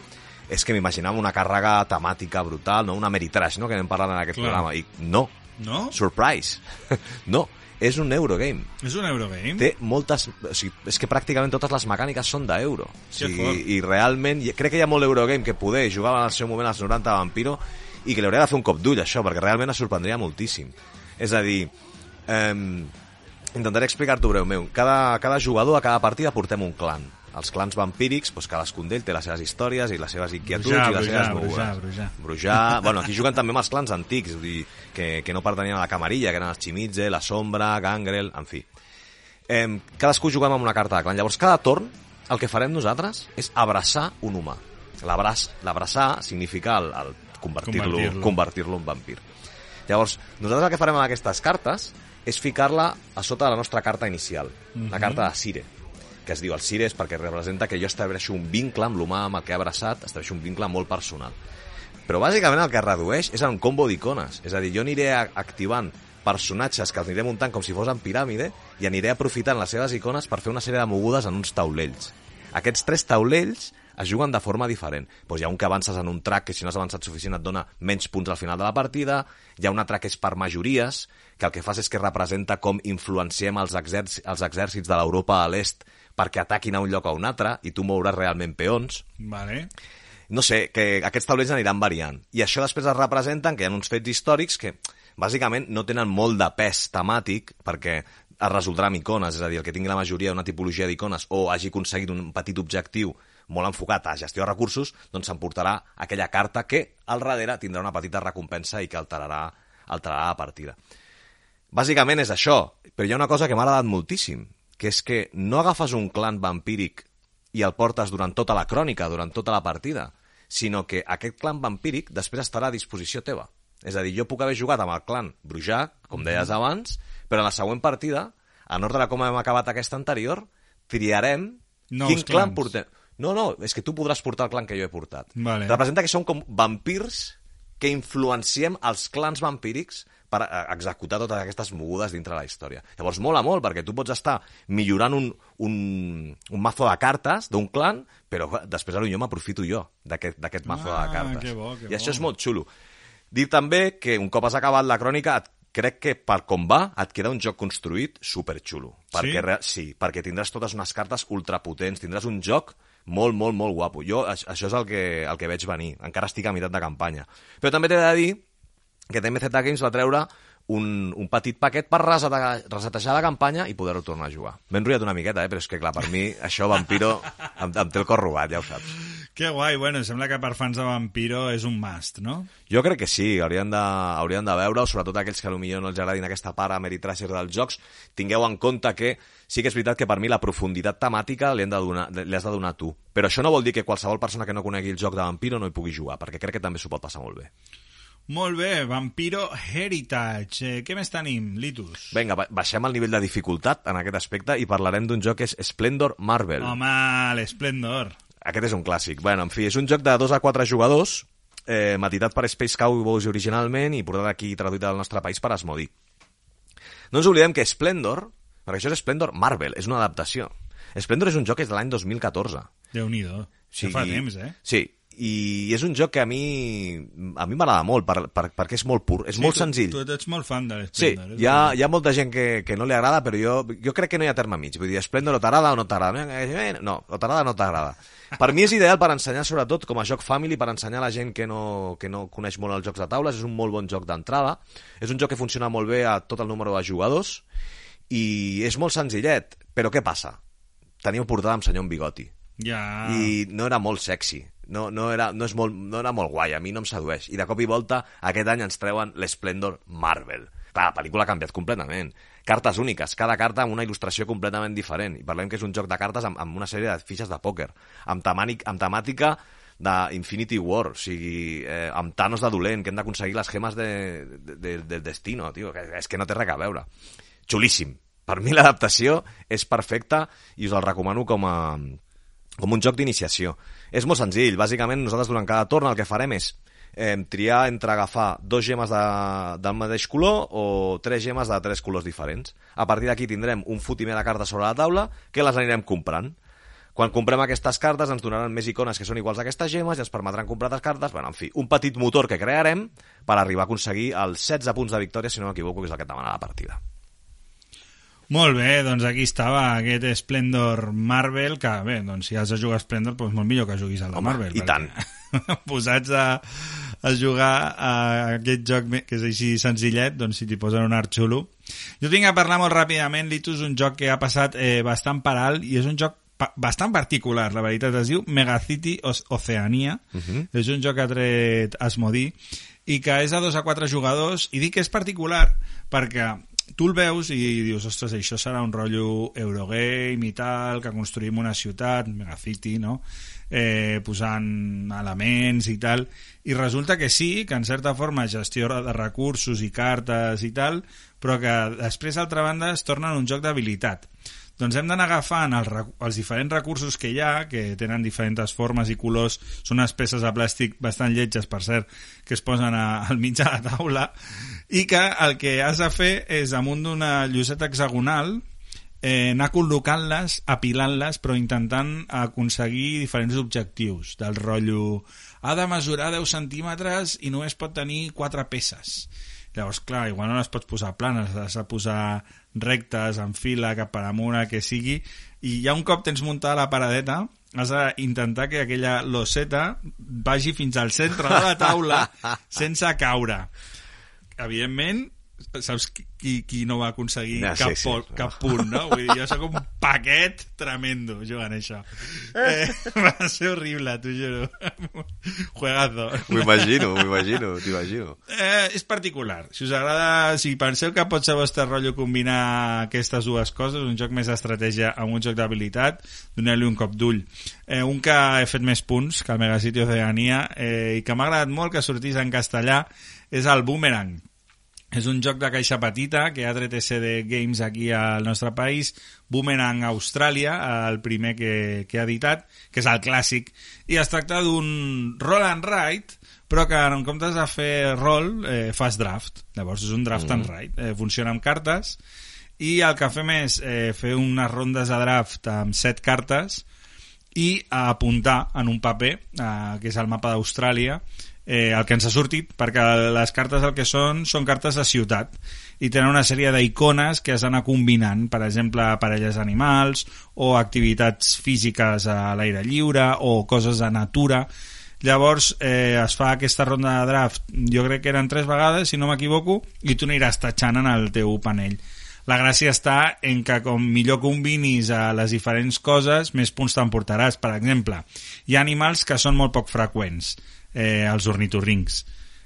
és que m'imaginava una càrrega temàtica brutal, no? una Meritrash, no? que anem parlant en aquest Clar. programa, i no, No? surprise, no, és un Eurogame. És un Eurogame? Té moltes... O sigui, és que pràcticament totes les mecàniques són d'euro. O sigui, fort. I realment, crec que hi ha molt Eurogame que poder jugava en el seu moment als 90 a Vampiro i que li hauria de fer un cop d'ull, això, perquè realment es sorprendria moltíssim. És a dir, eh, intentaré explicar-t'ho breument. Cada, cada jugador, a cada partida, portem un clan. Els clans vampírics, doncs cadascun d'ell té les seves històries i les seves inquietuds Brujar, i les brujar, seves mogudes. brujar, brujar. Brujar... Bueno, aquí juguen també amb els clans antics, vull dir, que, que no pertanyien a la camarilla, que eren els Chimitze, la Sombra, Gangrel, en fi. Eh, cadascú juguem amb una carta de clan. Llavors, cada torn, el que farem nosaltres és abraçar un humà. L'abraç- L'abraçar significa el, el convertir-lo Convertir-lo. convertir en vampir. Llavors, nosaltres el que farem amb aquestes cartes és ficar-la a sota de la nostra carta inicial, la carta de Sire, que es diu el Sire és perquè representa que jo estableixo un vincle amb l'humà amb el que he abraçat, estableixo un vincle molt personal. Però bàsicament el que es redueix és un combo d'icones. És a dir, jo aniré activant personatges que els aniré muntant com si fos en piràmide i aniré aprofitant les seves icones per fer una sèrie de mogudes en uns taulells. Aquests tres taulells es juguen de forma diferent. Doncs hi ha un que avances en un track que si no has avançat suficient et dona menys punts al final de la partida, hi ha un altre que és per majories, que el que fas és que representa com influenciem els, exèrcits, els exèrcits de l'Europa a l'est perquè ataquin a un lloc o a un altre i tu mouràs realment peons Vale. no sé, que aquests taulells aniran variant. I això després es representen que hi ha uns fets històrics que, bàsicament, no tenen molt de pes temàtic perquè es resoldrà amb icones, és a dir, el que tingui la majoria una tipologia d'icones o hagi aconseguit un petit objectiu molt enfocat a gestió de recursos, doncs s'emportarà aquella carta que al darrere tindrà una petita recompensa i que alterarà, alterarà la partida. Bàsicament és això, però hi ha una cosa que m'ha agradat moltíssim, que és que no agafes un clan vampíric i el portes durant tota la crònica, durant tota la partida, sinó que aquest clan vampíric després estarà a disposició teva. És a dir, jo puc haver jugat amb el clan Brujac, com deies abans, però en la següent partida, en ordre de com hem acabat aquesta anterior, triarem Nous quin clan clans. portem. No, no, és que tu podràs portar el clan que jo he portat. Vale. Representa que som com vampirs que influenciem els clans vampírics per eh, executar totes aquestes mogudes dintre la història. Llavors mola molt, perquè tu pots estar millorant un, un, un mazo de cartes d'un clan, però després potser m'aprofito jo d'aquest mazo Ah, de cartes. que bo, que I això bo. és molt xulo. Dir també que un cop has acabat la crònica, et, crec que per com va, et queda un joc construït superxulo. Perquè, re- sí, perquè tindràs totes unes cartes ultrapotents, tindràs un joc molt, molt, molt guapo. Jo, aix- això és el que, el que veig venir. Encara estic a meitat de campanya. Però també t'he de dir que TMZ Games va treure un, un petit paquet per resetejar, resetejar la campanya i poder-ho tornar a jugar. M'he enrotllat una miqueta, eh? però és que, clar, per mi això Vampiro em, em té el cor robat, ja ho saps. Que guai, bueno, sembla que per fans de Vampiro és un must, no? Jo crec que sí, haurien de, haurien de veure-ho, sobretot aquells que potser no els agradin aquesta part Ameritrasher dels jocs, tingueu en compte que sí que és veritat que per mi la profunditat temàtica li, hem de donar, li has de donar tu. Però això no vol dir que qualsevol persona que no conegui el joc de Vampiro no hi pugui jugar, perquè crec que també s'ho pot passar molt bé. Molt bé, Vampiro Heritage. Eh, què més tenim, Litus? Vinga, ba- baixem el nivell de dificultat en aquest aspecte i parlarem d'un joc que és Splendor Marvel. Home, l'Esplendor. Aquest és un clàssic. Bueno, en fi, és un joc de 2 a 4 jugadors, eh, matitat per Space Cowboys originalment i portat aquí traduït al nostre país per Asmodi. No ens oblidem que Splendor, perquè això és Splendor Marvel, és una adaptació. Splendor és un joc que és de l'any 2014. Déu-n'hi-do. Sí, fa temps, eh? Sí, i és un joc que a mi a mi m'agrada molt per, per, perquè és molt pur, és Sí, molt tu, senzill. Tu, tu ets molt fan de Sí, l'Esplendor. és hi ha, hi ha molta gent que, que no li agrada, però jo, jo crec que no hi ha terme mig. Vull dir, Splendor o t'agrada o no t'agrada. Eh, No, o t'agrada o no t'agrada. Per mi és ideal per ensenyar, sobretot, com a joc family, per ensenyar a la gent que no, que no coneix molt els jocs de taules. És un molt bon joc d'entrada. És un joc que funciona molt bé a tot el número de jugadors i és molt senzillet. Però què passa? Teniu portada amb senyor bigoti Ja... i no era molt sexy. No, no, era, no, és molt, no era molt guai, a mi no em sedueix. I de cop i volta, aquest any ens treuen l'Splendor Marvel. Clar, la pel·lícula ha canviat completament. Cartes úniques, cada carta amb una il·lustració completament diferent. I parlem que és un joc de cartes amb, amb una sèrie de fitxes de pòquer, amb, temànic, amb temàtica d'Infinity War, o sigui, eh, amb Thanos de dolent, que hem d'aconseguir les gemes de, de, de, del destino, tio, que és que no té res a veure. Xulíssim. Per mi l'adaptació és perfecta i us el recomano com a, com un joc d'iniciació. És molt senzill, bàsicament nosaltres durant cada torn el que farem és eh, triar entre agafar dos gemes de, del mateix color o tres gemes de tres colors diferents. A partir d'aquí tindrem un fotimer de cartes sobre la taula que les anirem comprant. Quan comprem aquestes cartes ens donaran més icones que són iguals a aquestes gemes i ens permetran comprar altres cartes. Bueno, en fi, un petit motor que crearem per arribar a aconseguir els 16 punts de victòria, si no m'equivoco, que és el que et demana la partida. Molt bé, doncs aquí estava aquest Splendor Marvel, que bé, doncs si has de jugar a Splendor, doncs molt millor que juguis al de Home, Marvel. i tant. posats a, a jugar a aquest joc que és així senzillet, doncs si t'hi posen un art xulo. Jo tinc a parlar molt ràpidament, Litus, un joc que ha passat eh, bastant per alt i és un joc pa bastant particular, la veritat, es diu Megacity Oce- Oceania, uh -huh. és un joc que ha tret Asmodee i que és a dos a quatre jugadors i dic que és particular perquè tu el veus i dius, ostres, això serà un rotllo Eurogame i tal, que construïm una ciutat, Megacity, no? Eh, posant elements i tal, i resulta que sí, que en certa forma gestió de recursos i cartes i tal, però que després, d'altra banda, es torna un joc d'habilitat. Doncs hem d'anar agafant els, els diferents recursos que hi ha, que tenen diferents formes i colors, són unes peces de plàstic bastant lletges, per cert, que es posen a, al mig de la taula, i que el que has de fer és, amunt d'una lloseta hexagonal, eh, anar col·locant-les, apilant-les, però intentant aconseguir diferents objectius, del rotllo ha de mesurar 10 centímetres i només pot tenir 4 peces. Llavors, clar, igual no les pots posar planes, les has de posar rectes, en fila, cap per amunt, que sigui, i ja un cop tens muntada la paradeta, has d'intentar que aquella loseta vagi fins al centre de la taula sense caure. Evidentment, saps qui, qui, no va aconseguir Ja, cap, sí, sí. po- cap punt, no? Vull dir, jo sóc un paquet tremendo jugant això. Eh, va ser horrible, t'ho juro. Juegazo. M'ho imagino, m'ho imagino, t'imagino. Eh, és particular. Si us agrada, si penseu que pot ser vostre rotllo combinar aquestes dues coses, un joc més d'estratègia amb un joc d'habilitat, doneu-li un cop d'ull. Eh, un que he fet més punts que el Megacity Oceania eh, i que m'ha agradat molt que sortís en castellà és el Boomerang. És un joc de caixa petita que ha tret SD Games aquí al nostre país, Boomerang Austràlia, el primer que, que ha editat, que és el clàssic, i es tracta d'un roll and write, però que en comptes de fer roll, eh, fas draft. Llavors és un draft and write. Eh, funciona amb cartes, i el que fem és eh, fer unes rondes de draft amb set cartes i apuntar en un paper, eh, que és el mapa d'Austràlia, eh, el que ens ha sortit, perquè les cartes el que són són cartes de ciutat i tenen una sèrie d'icones que has d'anar combinant, per exemple, parelles d'animals o activitats físiques a l'aire lliure o coses de natura. Llavors eh, es fa aquesta ronda de draft, jo crec que eren tres vegades, si no m'equivoco, i tu aniràs tatxant en el teu panell. La gràcia està en que com millor combinis a les diferents coses, més punts t'emportaràs. Per exemple, hi ha animals que són molt poc freqüents, eh, els ornitorrincs.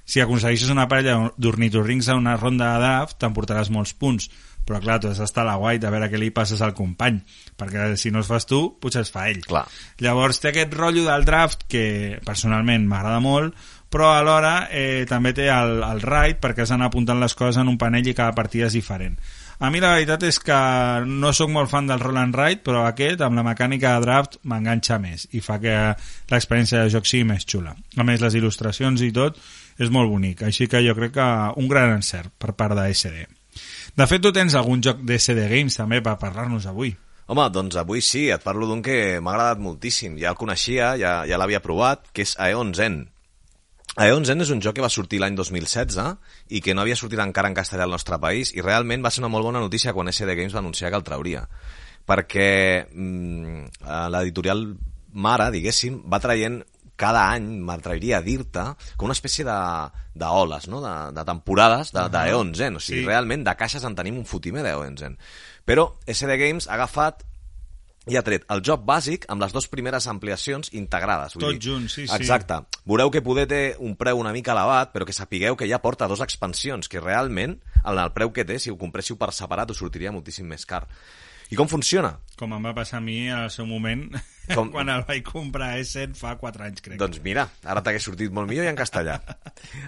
Si aconsegueixes una parella d'ornitorrincs a una ronda de draft, t'emportaràs molts punts. Però clar, tu has d'estar a la guai de veure què li passes al company, perquè si no es fas tu, potser es fa ell. Clar. Llavors té aquest rotllo del draft que personalment m'agrada molt, però alhora eh, també té el, el ride perquè has d'anar apuntant les coses en un panell i cada partida és diferent. A mi la veritat és que no sóc molt fan del roll and ride, però aquest, amb la mecànica de draft, m'enganxa més i fa que l'experiència de joc sigui més xula. A més, les il·lustracions i tot és molt bonic, així que jo crec que un gran encert per part de SD. De fet, tu tens algun joc de SD Games també per parlar-nos avui. Home, doncs avui sí, et parlo d'un que m'ha agradat moltíssim. Ja el coneixia, ja, ja l'havia provat, que és Aeon Zen. Aeon Zen és un joc que va sortir l'any 2016 i que no havia sortit encara en castellà al nostre país i realment va ser una molt bona notícia quan SD Games va anunciar que el trauria. Perquè mm, eh, l'editorial mare, diguéssim, va traient cada any, m'atreviria a dir-te, com una espècie de d'oles, no? de, de temporades de, d'Aeon Zen. O sigui, Sí. realment de caixes en tenim un fotimer Zen. Però SD Games ha agafat i ha tret el joc bàsic amb les dues primeres ampliacions integrades. vull Tot dir. junt, sí, sí. Exacte. Veureu que poder té un preu una mica elevat, però que sapigueu que ja porta dos expansions, que realment, en el preu que té, si ho compréssiu per separat, us sortiria moltíssim més car. I com funciona? Com em va passar a mi al seu moment, Com- quan el vaig comprar a Essen fa 4 anys, crec. Doncs mira, ara t'hagués sortit molt millor i en castellà.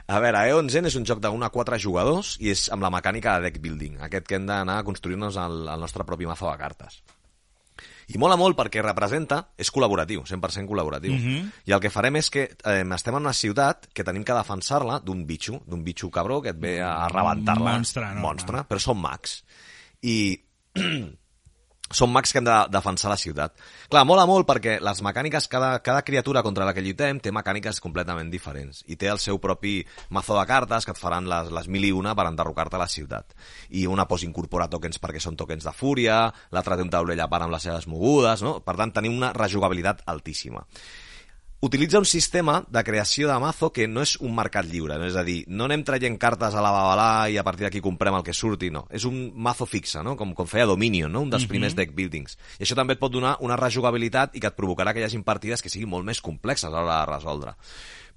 A veure, Aeon Zen és un joc d'un a quatre jugadors i és amb la mecànica de deck building, aquest que hem d'anar construint-nos el, el nostre propi mazo de cartes. I mola molt perquè representa, és col·laboratiu, 100% col·laboratiu. Mhm. I el que farem és que eh, estem en una ciutat que tenim que defensar-la d'un bitxo, d'un bitxo cabró que et ve a rebentar-la. Monstre, no, Monstre, no. però són mags. I són mags que hem de defensar la ciutat. Clar, mola molt perquè les mecàniques, cada, cada criatura contra la que lluitem té mecàniques completament diferents i té el seu propi mazo de cartes que et faran les, les mil i una per enderrocar-te la ciutat. I una pos incorpora tokens perquè són tokens de fúria, l'altra té un taulell a part amb les seves mogudes, no? Per tant, tenim una rejugabilitat altíssima utilitza un sistema de creació de mazo que no és un mercat lliure, no? és a dir, no anem traient cartes a la babalà i a partir d'aquí comprem el que surti, no. És un mazo fixe, no? com, com feia Dominion, no? un dels primers deck buildings. I això també et pot donar una rejugabilitat i que et provocarà que hi hagin partides que siguin molt més complexes a l'hora de resoldre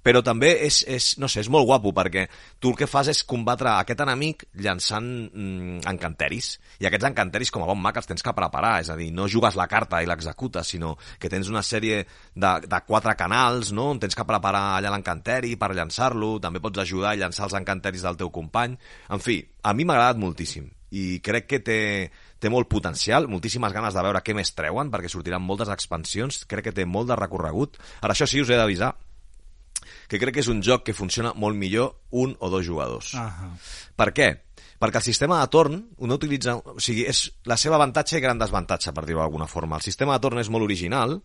però també és, és, no sé, és molt guapo perquè tu el que fas és combatre aquest enemic llançant mm, encanteris. I aquests encanteris com a bon mag els tens que preparar. És a dir, no jugues la carta i l'executes sinó que tens una sèrie de, de quatre canals no? on tens que preparar allà l'encanteri per llançar-lo, també pots ajudar a llançar els encanteris del teu company. En fi, a mi m'ha agradat moltíssim. I crec que té, té molt potencial, moltíssimes ganes de veure què més treuen, perquè sortiran moltes expansions, crec que té molt de recorregut. Ara, això sí, us he d'avisar, que crec que és un joc que funciona molt millor un o dos jugadors. Ahà. Per què? Perquè el sistema de torn no utilitza... O sigui, és la seva avantatge i gran desavantatge, per dir-ho d'alguna forma. El sistema de torn és molt original,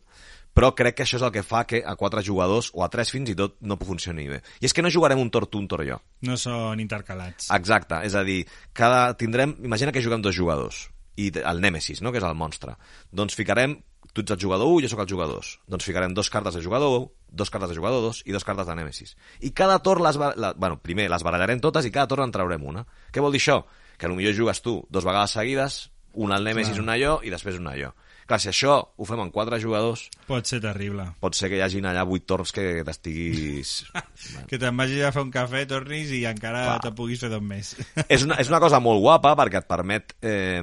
però crec que això és el que fa que a quatre jugadors, o a tres fins i tot, no funcioni bé. I és que no jugarem un torn tu, un torn jo. No són intercalats. Exacte, és a dir, cada tindrem... Imagina que juguem dos jugadors, i el Nèmesis, no?, que és el monstre. Doncs ficarem tu ets el jugador 1, jo sóc el jugador 2. Doncs ficarem dos cartes de jugador 1, dos cartes de jugador 2 i dos cartes de Nèmesis. I cada torn, les, la, bueno, primer les barallarem totes i cada torn en traurem una. Què vol dir això? Que potser jugues tu dos vegades seguides, una al Nèmesis, Clar. una jo, i després una jo. Clar, si això ho fem en quatre jugadors, Pot ser terrible. pot ser que hi hagin allà vuit torns que t'estiguis... Que te'n vagis a fer un cafè, tornis i encara Clar. te puguis fer dos més. és, una, és una cosa molt guapa perquè et permet eh,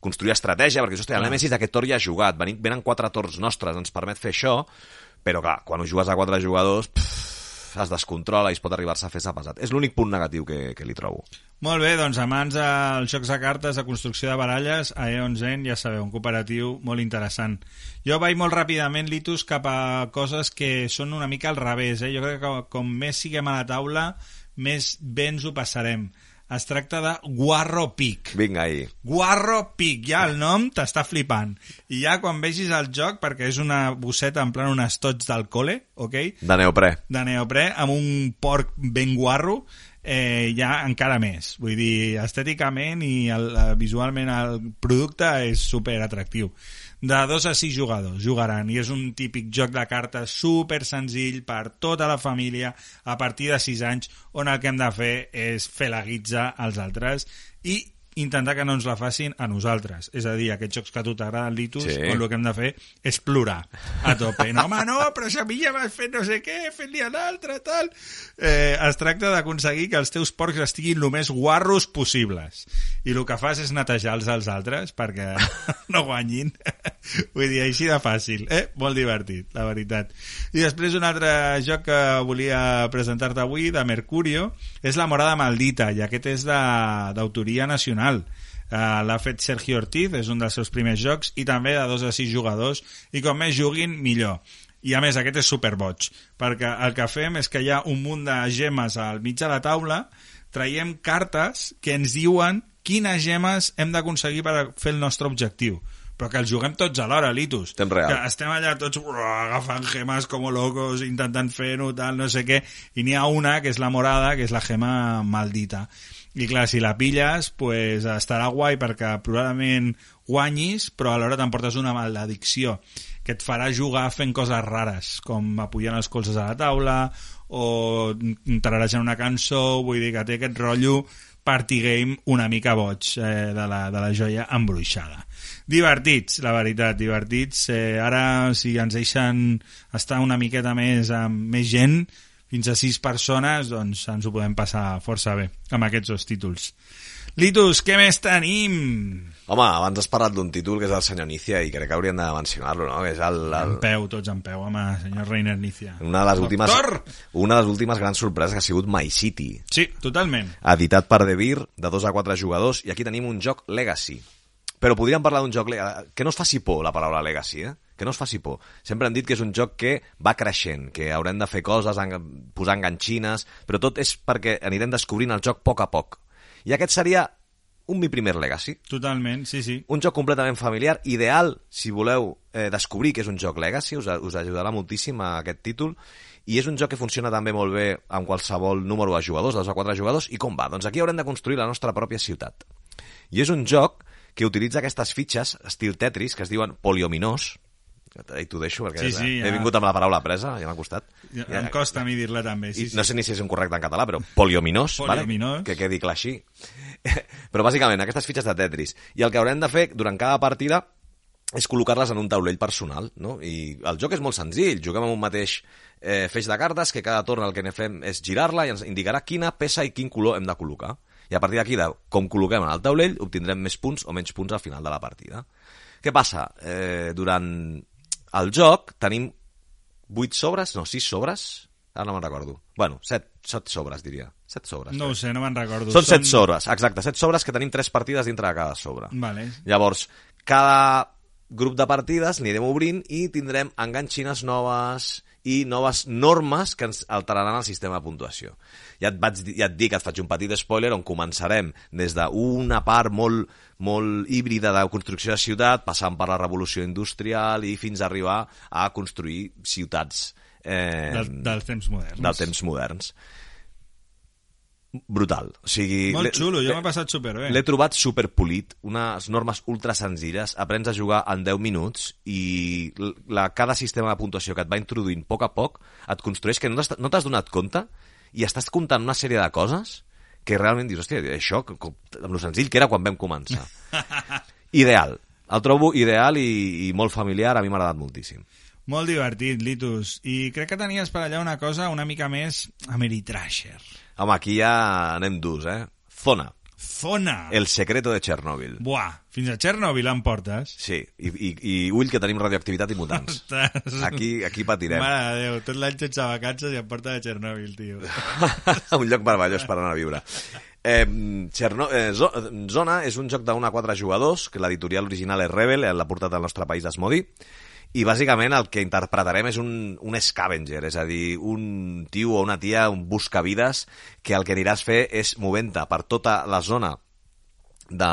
construir estratègia, perquè hosti, el. Nemesis aquest torn ja ha jugat, venen quatre torns nostres, ens permet fer això, però clar, quan ho jugues a quatre jugadors pff, es descontrola i es pot arribar-se a fer pesat. És l'únic punt negatiu que, que li trobo. Molt bé, doncs amants dels jocs de cartes, de construcció de baralles, a Eon Zen, ja sabeu, un cooperatiu molt interessant. Jo vaig molt ràpidament, Litus, cap a coses que són una mica al revés. Eh? Jo crec que com més siguem a la taula, més bé ens ho passarem. Es tracta de Guarro Peak. Vinga, ahí. Guarro Peak, ja el nom t'està flipant. I ja quan vegis el joc, perquè és una bosseta en plan unes tots del cole, ok? De neoprè. de neoprè amb un porc ben guarro eh, ja encara més. Vull dir, estèticament i el, eh, visualment el producte és super atractiu de dos a sis jugadors jugaran i és un típic joc de cartes super senzill per tota la família a partir de 6 anys on el que hem de fer és fer la guitza als altres i intentar que no ens la facin a nosaltres. És a dir, aquests jocs que a tu t'agraden, Litus, Sí. on el que hem de fer és plorar a tope. No, home, no, però si a mi ja m'has fet no sé què, fent-li a l'altre, tal... Eh, es tracta d'aconseguir que els teus porcs estiguin el més guarros possibles. I el que fas és netejar-los als altres perquè no guanyin. Vull dir, així de fàcil. Eh? Molt divertit, la veritat. I després un altre joc que volia presentar-te avui, de Mercurio, és La morada maldita, i aquest és d'autoria nacional. Uh, L'ha fet Sergio Ortiz, és un dels seus primers jocs, i també de dos a sis jugadors, i com més juguin, millor. I a més, aquest és superboig, perquè el que fem és que hi ha un munt de gemes al mig de la taula, traiem cartes que ens diuen quines gemes hem d'aconseguir per fer el nostre objectiu però que els juguem tots alhora, Litus. Temps real. Que estem allà tots uah, agafant gemes com locos, intentant fer-ho, tal, no sé què, i n'hi ha una, que és la morada, que és la gema maldita. I clar, si la pilles, pues, estarà guai perquè probablement guanyis, però alhora t'emportes una maledicció que et farà jugar fent coses rares, com apujant els colzes a la taula o tararejant una cançó, vull dir que té aquest rotllo party game una mica boig eh, de, la, de la joia embruixada. Divertits, la veritat, divertits. Eh, ara, si ens deixen estar una miqueta més amb més gent, fins a sis persones, doncs ens ho podem passar força bé amb aquests dos títols. Litus, què més tenim? Home, abans has parlat d'un títol que és el senyor Nícia i crec que hauríem de mencionar-lo, no? Que és el, el, En peu, tots en peu, home, senyor Reiner Nícia. una, de les últimes, Doctor! una de les últimes grans sorpreses que ha sigut My City, Sí, totalment. editat per De Beer, de 2 a 4 jugadors, i aquí tenim un joc Legacy. Però podríem parlar d'un joc... Que no es faci por, la paraula Legacy, eh? Que no es faci por. Sempre han dit que és un joc que va creixent, que haurem de fer coses, en- posar enganxines, però tot és perquè anirem descobrint el joc a poc a poc. I aquest seria un mi primer Legacy. Totalment, sí, sí. Un joc completament familiar, ideal si voleu eh, descobrir que és un joc Legacy, us, us ajudarà moltíssim a aquest títol, i és un joc que funciona també molt bé amb qualsevol número de jugadors, de dos a quatre jugadors, i com va? Doncs aquí haurem de construir la nostra pròpia ciutat. I és un joc que utilitza aquestes fitxes, estil Tetris, que es diuen poliominós, i t'ho deixo perquè Sí, sí, he ja. vingut amb la paraula presa, ja m'ha costat. Ja, em costa a mi dir-la també, sí, sí. no sé ni si és un correcte en català, però poliominós, Poliominós. Vale? que quedi clar així. però bàsicament, aquestes fitxes de Tetris. I el que haurem de fer durant cada partida és col·locar-les en un taulell personal, no? I el joc és molt senzill, juguem amb un mateix eh, feix de cartes que cada torn el que fem és girar-la i ens indicarà quina peça i quin color hem de col·locar. I a partir d'aquí, de com col·loquem en el taulell, obtindrem més punts o menys punts al final de la partida. Què passa? Eh, durant el joc tenim 8 sobres, no, 6 sobres, ara no me'n recordo. Bueno, 7, 7 sobres, diria. 7 sobres. No ho sé, no me'n recordo. Són 7 sobres, exacte, 7 sobres que tenim 3 partides dintre de cada sobre. Vale. Llavors, cada grup de partides anirem obrint i tindrem enganxines noves i noves normes que ens alteraran el sistema de puntuació. Ja et, vaig, ja et dic, et faig un petit spoiler on començarem des d'una part molt, molt híbrida de construcció de ciutat, passant per la revolució industrial i fins a arribar a construir ciutats eh, Del, dels temps moderns. dels temps moderns. Brutal. O sigui, Molt xulo, jo m'he passat superbé. L'he trobat superpolit, unes normes ultra senzilles, aprens a jugar en 10 minuts i la, cada sistema de puntuació que et va introduint a poc a poc et construeix que no t'has no donat compte i estàs comptant una sèrie de coses que realment dius, hòstia, això, amb lo senzill que era quan vam començar. ideal. El trobo ideal i, i molt familiar, a mi m'ha agradat moltíssim. Molt divertit, Litus. I crec que tenies per allà una cosa una mica més Ameritrasher. Home, aquí ja anem durs, eh? Zona, Zona! el secreto de Chernobyl. Buah, fins a Txernòbil em portes. Sí, i, i, i ull que tenim radioactivitat i mutants. Ostres. Aquí, aquí patirem. Mare de Déu, tot l'any sense vacances i em porta a Txernòbil, tio. un lloc meravellós per anar a viure. Eh, Cherno eh, Zo Zona és un joc d'una a quatre jugadors, que l'editorial original és Rebel, l'ha portat al nostre país Asmodi, i bàsicament el que interpretarem és un, un scavenger, és a dir, un tio o una tia, un buscavides, que el que aniràs a fer és movent-te per tota la zona de,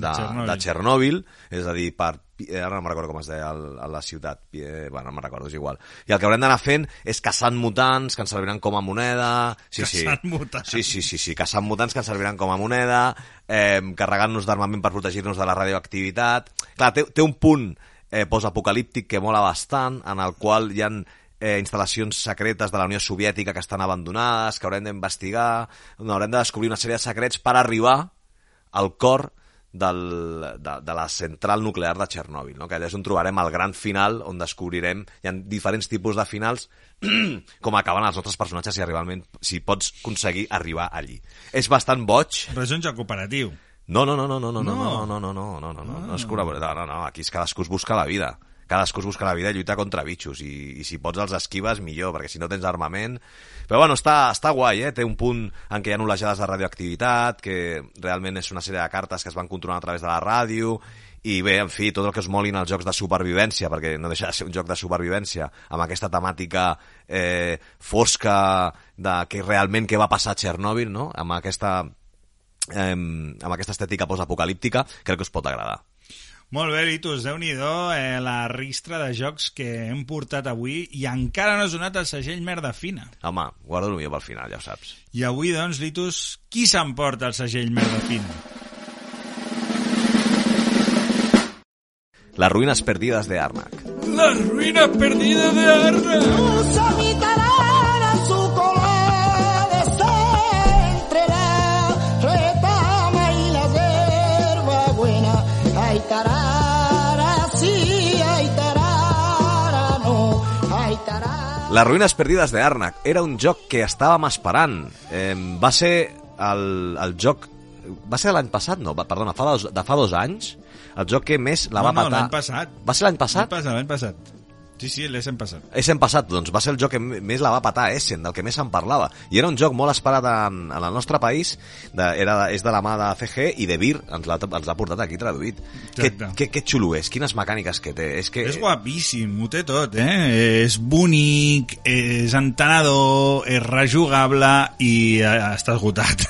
de, Txernòbil. de Txernòbil, és a dir, per, eh, ara no me'n recordo com es deia el, a la ciutat, eh, bueno, no me'n recordo, és igual. I el que haurem d'anar fent és caçant mutants que ens serviran com a moneda... Sí, Caçant sí. mutants. Sí, sí, sí, sí, caçant mutants que ens serviran com a moneda, eh, carregant-nos d'armament per protegir-nos de la radioactivitat... Clar, té, té un punt eh, postapocalíptic que mola bastant, en el qual hi han eh, instal·lacions secretes de la Unió Soviètica que estan abandonades, que haurem d'investigar, haurem de descobrir una sèrie de secrets per arribar al cor del, de, de la central nuclear de Txernòbil, no? que allà és on trobarem el gran final, on descobrirem, hi ha diferents tipus de finals, com acaben els nostres personatges si, si pots aconseguir arribar allí. És bastant boig, Però és un joc operatiu. No, no, no, no, no, no, no, No. no, no, no, no, no, no, no, no, és col·labora- no, no, no, aquí és cadascú es busca la vida. Cadascú es busca la vida i lluita contra bitxos i, i si pots els esquives millor, perquè si no tens armament... Però bueno, està, està guai, eh? Té un punt en què hi ha olejades de radioactivitat, que realment és una sèrie de cartes que es van controlar a través de la ràdio, i bé, en fi, tot el que es molin els jocs de supervivència, perquè no deixa de ser un joc de supervivència, amb aquesta temàtica eh, fosca de que realment què va passar a Txernòbil, no? Amb aquesta eh, amb aquesta estètica postapocalíptica, crec que us pot agradar. Molt bé, Litus, déu nhi eh, la ristra de jocs que hem portat avui i encara no has donat el segell merda fina. Home, guardo el millor pel final, ja ho saps. I avui, doncs, Litus, qui s'emporta el segell merda fina? Las ruinas perdidas de Arnak. La ruïna perdida de Arna! Les ruïnes perdides de Arnak era un joc que estàvem esperant. Eh, va ser el, el joc... Va ser l'any passat? No, va- perdona, fa dos, de fa dos anys. El joc que més la No, va no, patar... l'any passat. Va ser l'any passat? L'any passat, l'any passat. Sí, sí, l'Essen passat. Essen passat, doncs va ser el joc que més la va patar Essen, del que més se'n parlava. I era un joc molt esperat en, en el nostre país, de, era, és de la mà de CG i de Vir, ens l'ha ens l'ha portat aquí traduït. Que, que, que xulo és, quines mecàniques que té. És que... És guapíssim, ho té tot, eh? És bonic, és entenedor, és rejugable i eh, està esgotat.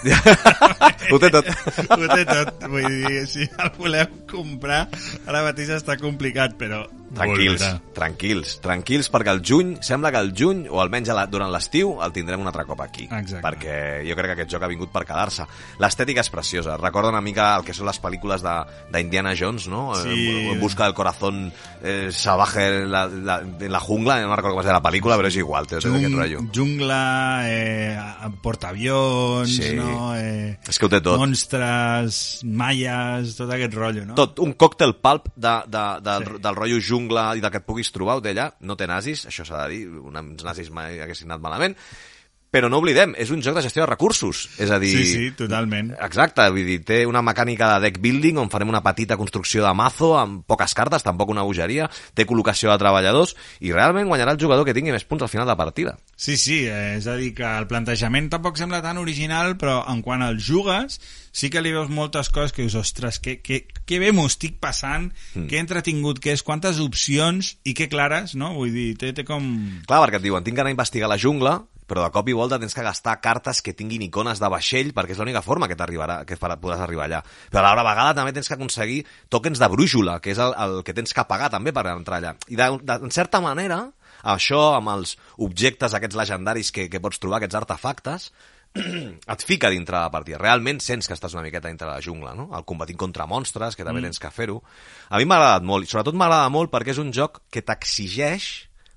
ho té tot. ho té tot. Vull dir, si el volem comprar, ara mateix està complicat, però... Tranquils, volverà. tranquils, tranquils, perquè el juny, sembla que el juny, o almenys la, durant l'estiu, el tindrem un altre cop aquí. Exacte. Perquè jo crec que aquest joc ha vingut per quedar-se. L'estètica és preciosa, recorda una mica el que són les pel·lícules de- d'Indiana Jones, no? Sí. En, busca del corazón eh, salvaje en la, la, en la jungla, no recordo com es deia la pel·lícula, però és igual, té tot aquest rotllo. jungla, eh, portaavions, Sí. no? Eh, És que ho té tot. Monstres, maies, tot aquest rotllo, no? Tot, un còctel pulp de, de, del, Sí. sí. del rotllo jungla i del que et puguis trobar, ho té allà. No té nazis, això s'ha de dir, uns nazis mai haguessin anat malament. Però no oblidem, és un joc de gestió de recursos. És a dir... Sí, sí, totalment. Exacte, vull dir, té una mecànica de deck building on farem una petita construcció de mazo amb poques cartes, tampoc una bogeria, té col·locació de treballadors i realment guanyarà el jugador que tingui més punts al final de la partida. Sí, sí, eh, és a dir, que el plantejament tampoc sembla tan original, però en quant al jugues, sí que li veus moltes coses que dius, ostres, que, que, que bé m'ho estic passant, mm. que entretingut que és, quantes opcions i que clares, no? Vull dir, té, té com... Clar, perquè et diuen, tinc que anar a investigar la jungla, però de cop i volta tens que gastar cartes que tinguin icones de vaixell perquè és l'única forma que t'arribarà que farà, podràs arribar allà. Però a l'altra vegada també tens que aconseguir tokens de brújula, que és el, el que tens que pagar també per entrar allà. I de, de, en certa manera, això amb els objectes aquests legendaris que, que pots trobar, aquests artefactes, et fica dintre la partida. Realment sents que estàs una miqueta dintre la jungla, no? El combatint contra monstres, que també mm. tens que fer-ho. A mi m'ha agradat molt, i sobretot m'agrada molt perquè és un joc que t'exigeix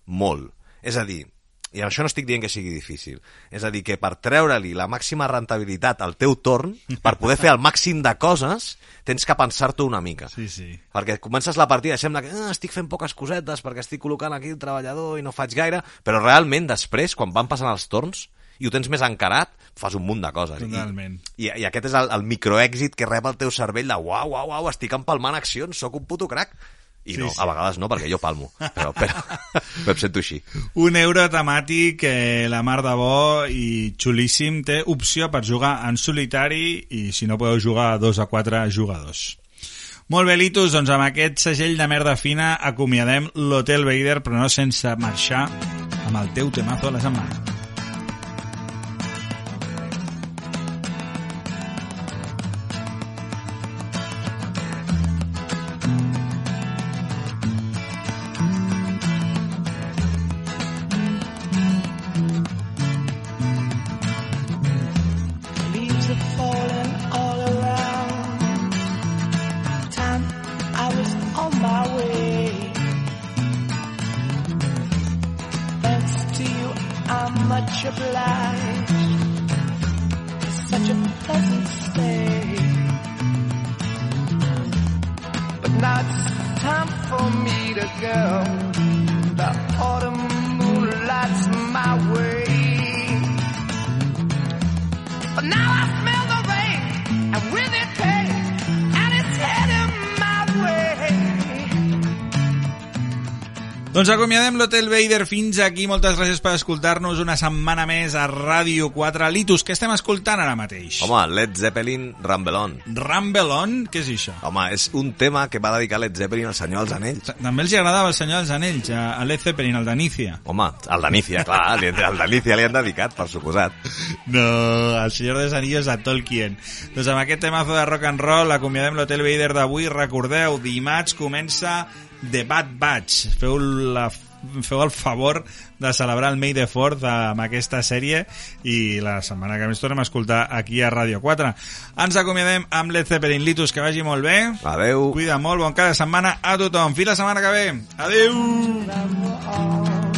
molt. És a dir, i això no estic dient que sigui difícil, és a dir, que per treure-li la màxima rentabilitat al teu torn, per poder fer el màxim de coses, tens que pensar-t'ho una mica. Sí, sí. Perquè comences la partida i sembla que ah, estic fent poques cosetes perquè estic col·locant aquí el treballador i no faig gaire, però realment després, quan van passant els torns, i ho tens més encarat, fas un munt de coses. Totalment. I, i, i aquest és el, el microèxit que rep el teu cervell de uau, uau, uau, estic empalmant accions, sóc un puto crac. I Sí, no, sí. a vegades no, perquè jo palmo. Però, però, però em sento així. Un euro temàtic, eh, la mar de bo i xulíssim. Té opció per jugar en solitari i si no podeu jugar a dos a quatre jugadors. Molt bé, Litus, doncs amb aquest segell de merda fina acomiadem l'Hotel Vader, però no sense marxar amb el teu temazo de la setmana. Doncs acomiadem l'Hotel Vader fins aquí. Moltes gràcies per escoltar-nos una setmana més a Ràdio 4 Litus. Què estem escoltant ara mateix? Home, Led Zeppelin, Rumble On. Rumble On? Què és això? Home, és un tema que va dedicar Led Zeppelin al Senyor dels Anells. També els agradava el Senyor dels Anells, a Led Zeppelin, el d'Anícia. Home, al Danícia, clar, al Danícia li han dedicat, per suposat. No, el Senyor dels Anillos a Tolkien. Doncs amb aquest temazo de rock and roll acomiadem l'Hotel Vader d'avui. Recordeu, dimarts comença The Bad Batch. Feu, la, feu el favor de celebrar el May the 4 amb aquesta sèrie i la setmana que més tornem a escoltar aquí a Ràdio 4. Ens acomiadem amb Led Zeppelin Litus, que vagi molt bé. Adeu. Cuida molt, bon cada setmana a tothom. Fins la setmana que ve. Adeu! Around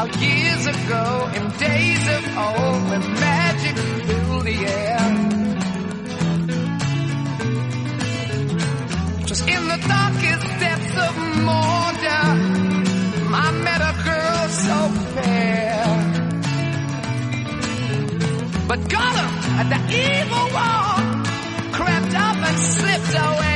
How years ago, in days of old, when magic filled the air. Just in the darkest depths of morning, I met a girl so fair. But Gollum, the evil one, crept up and slipped away.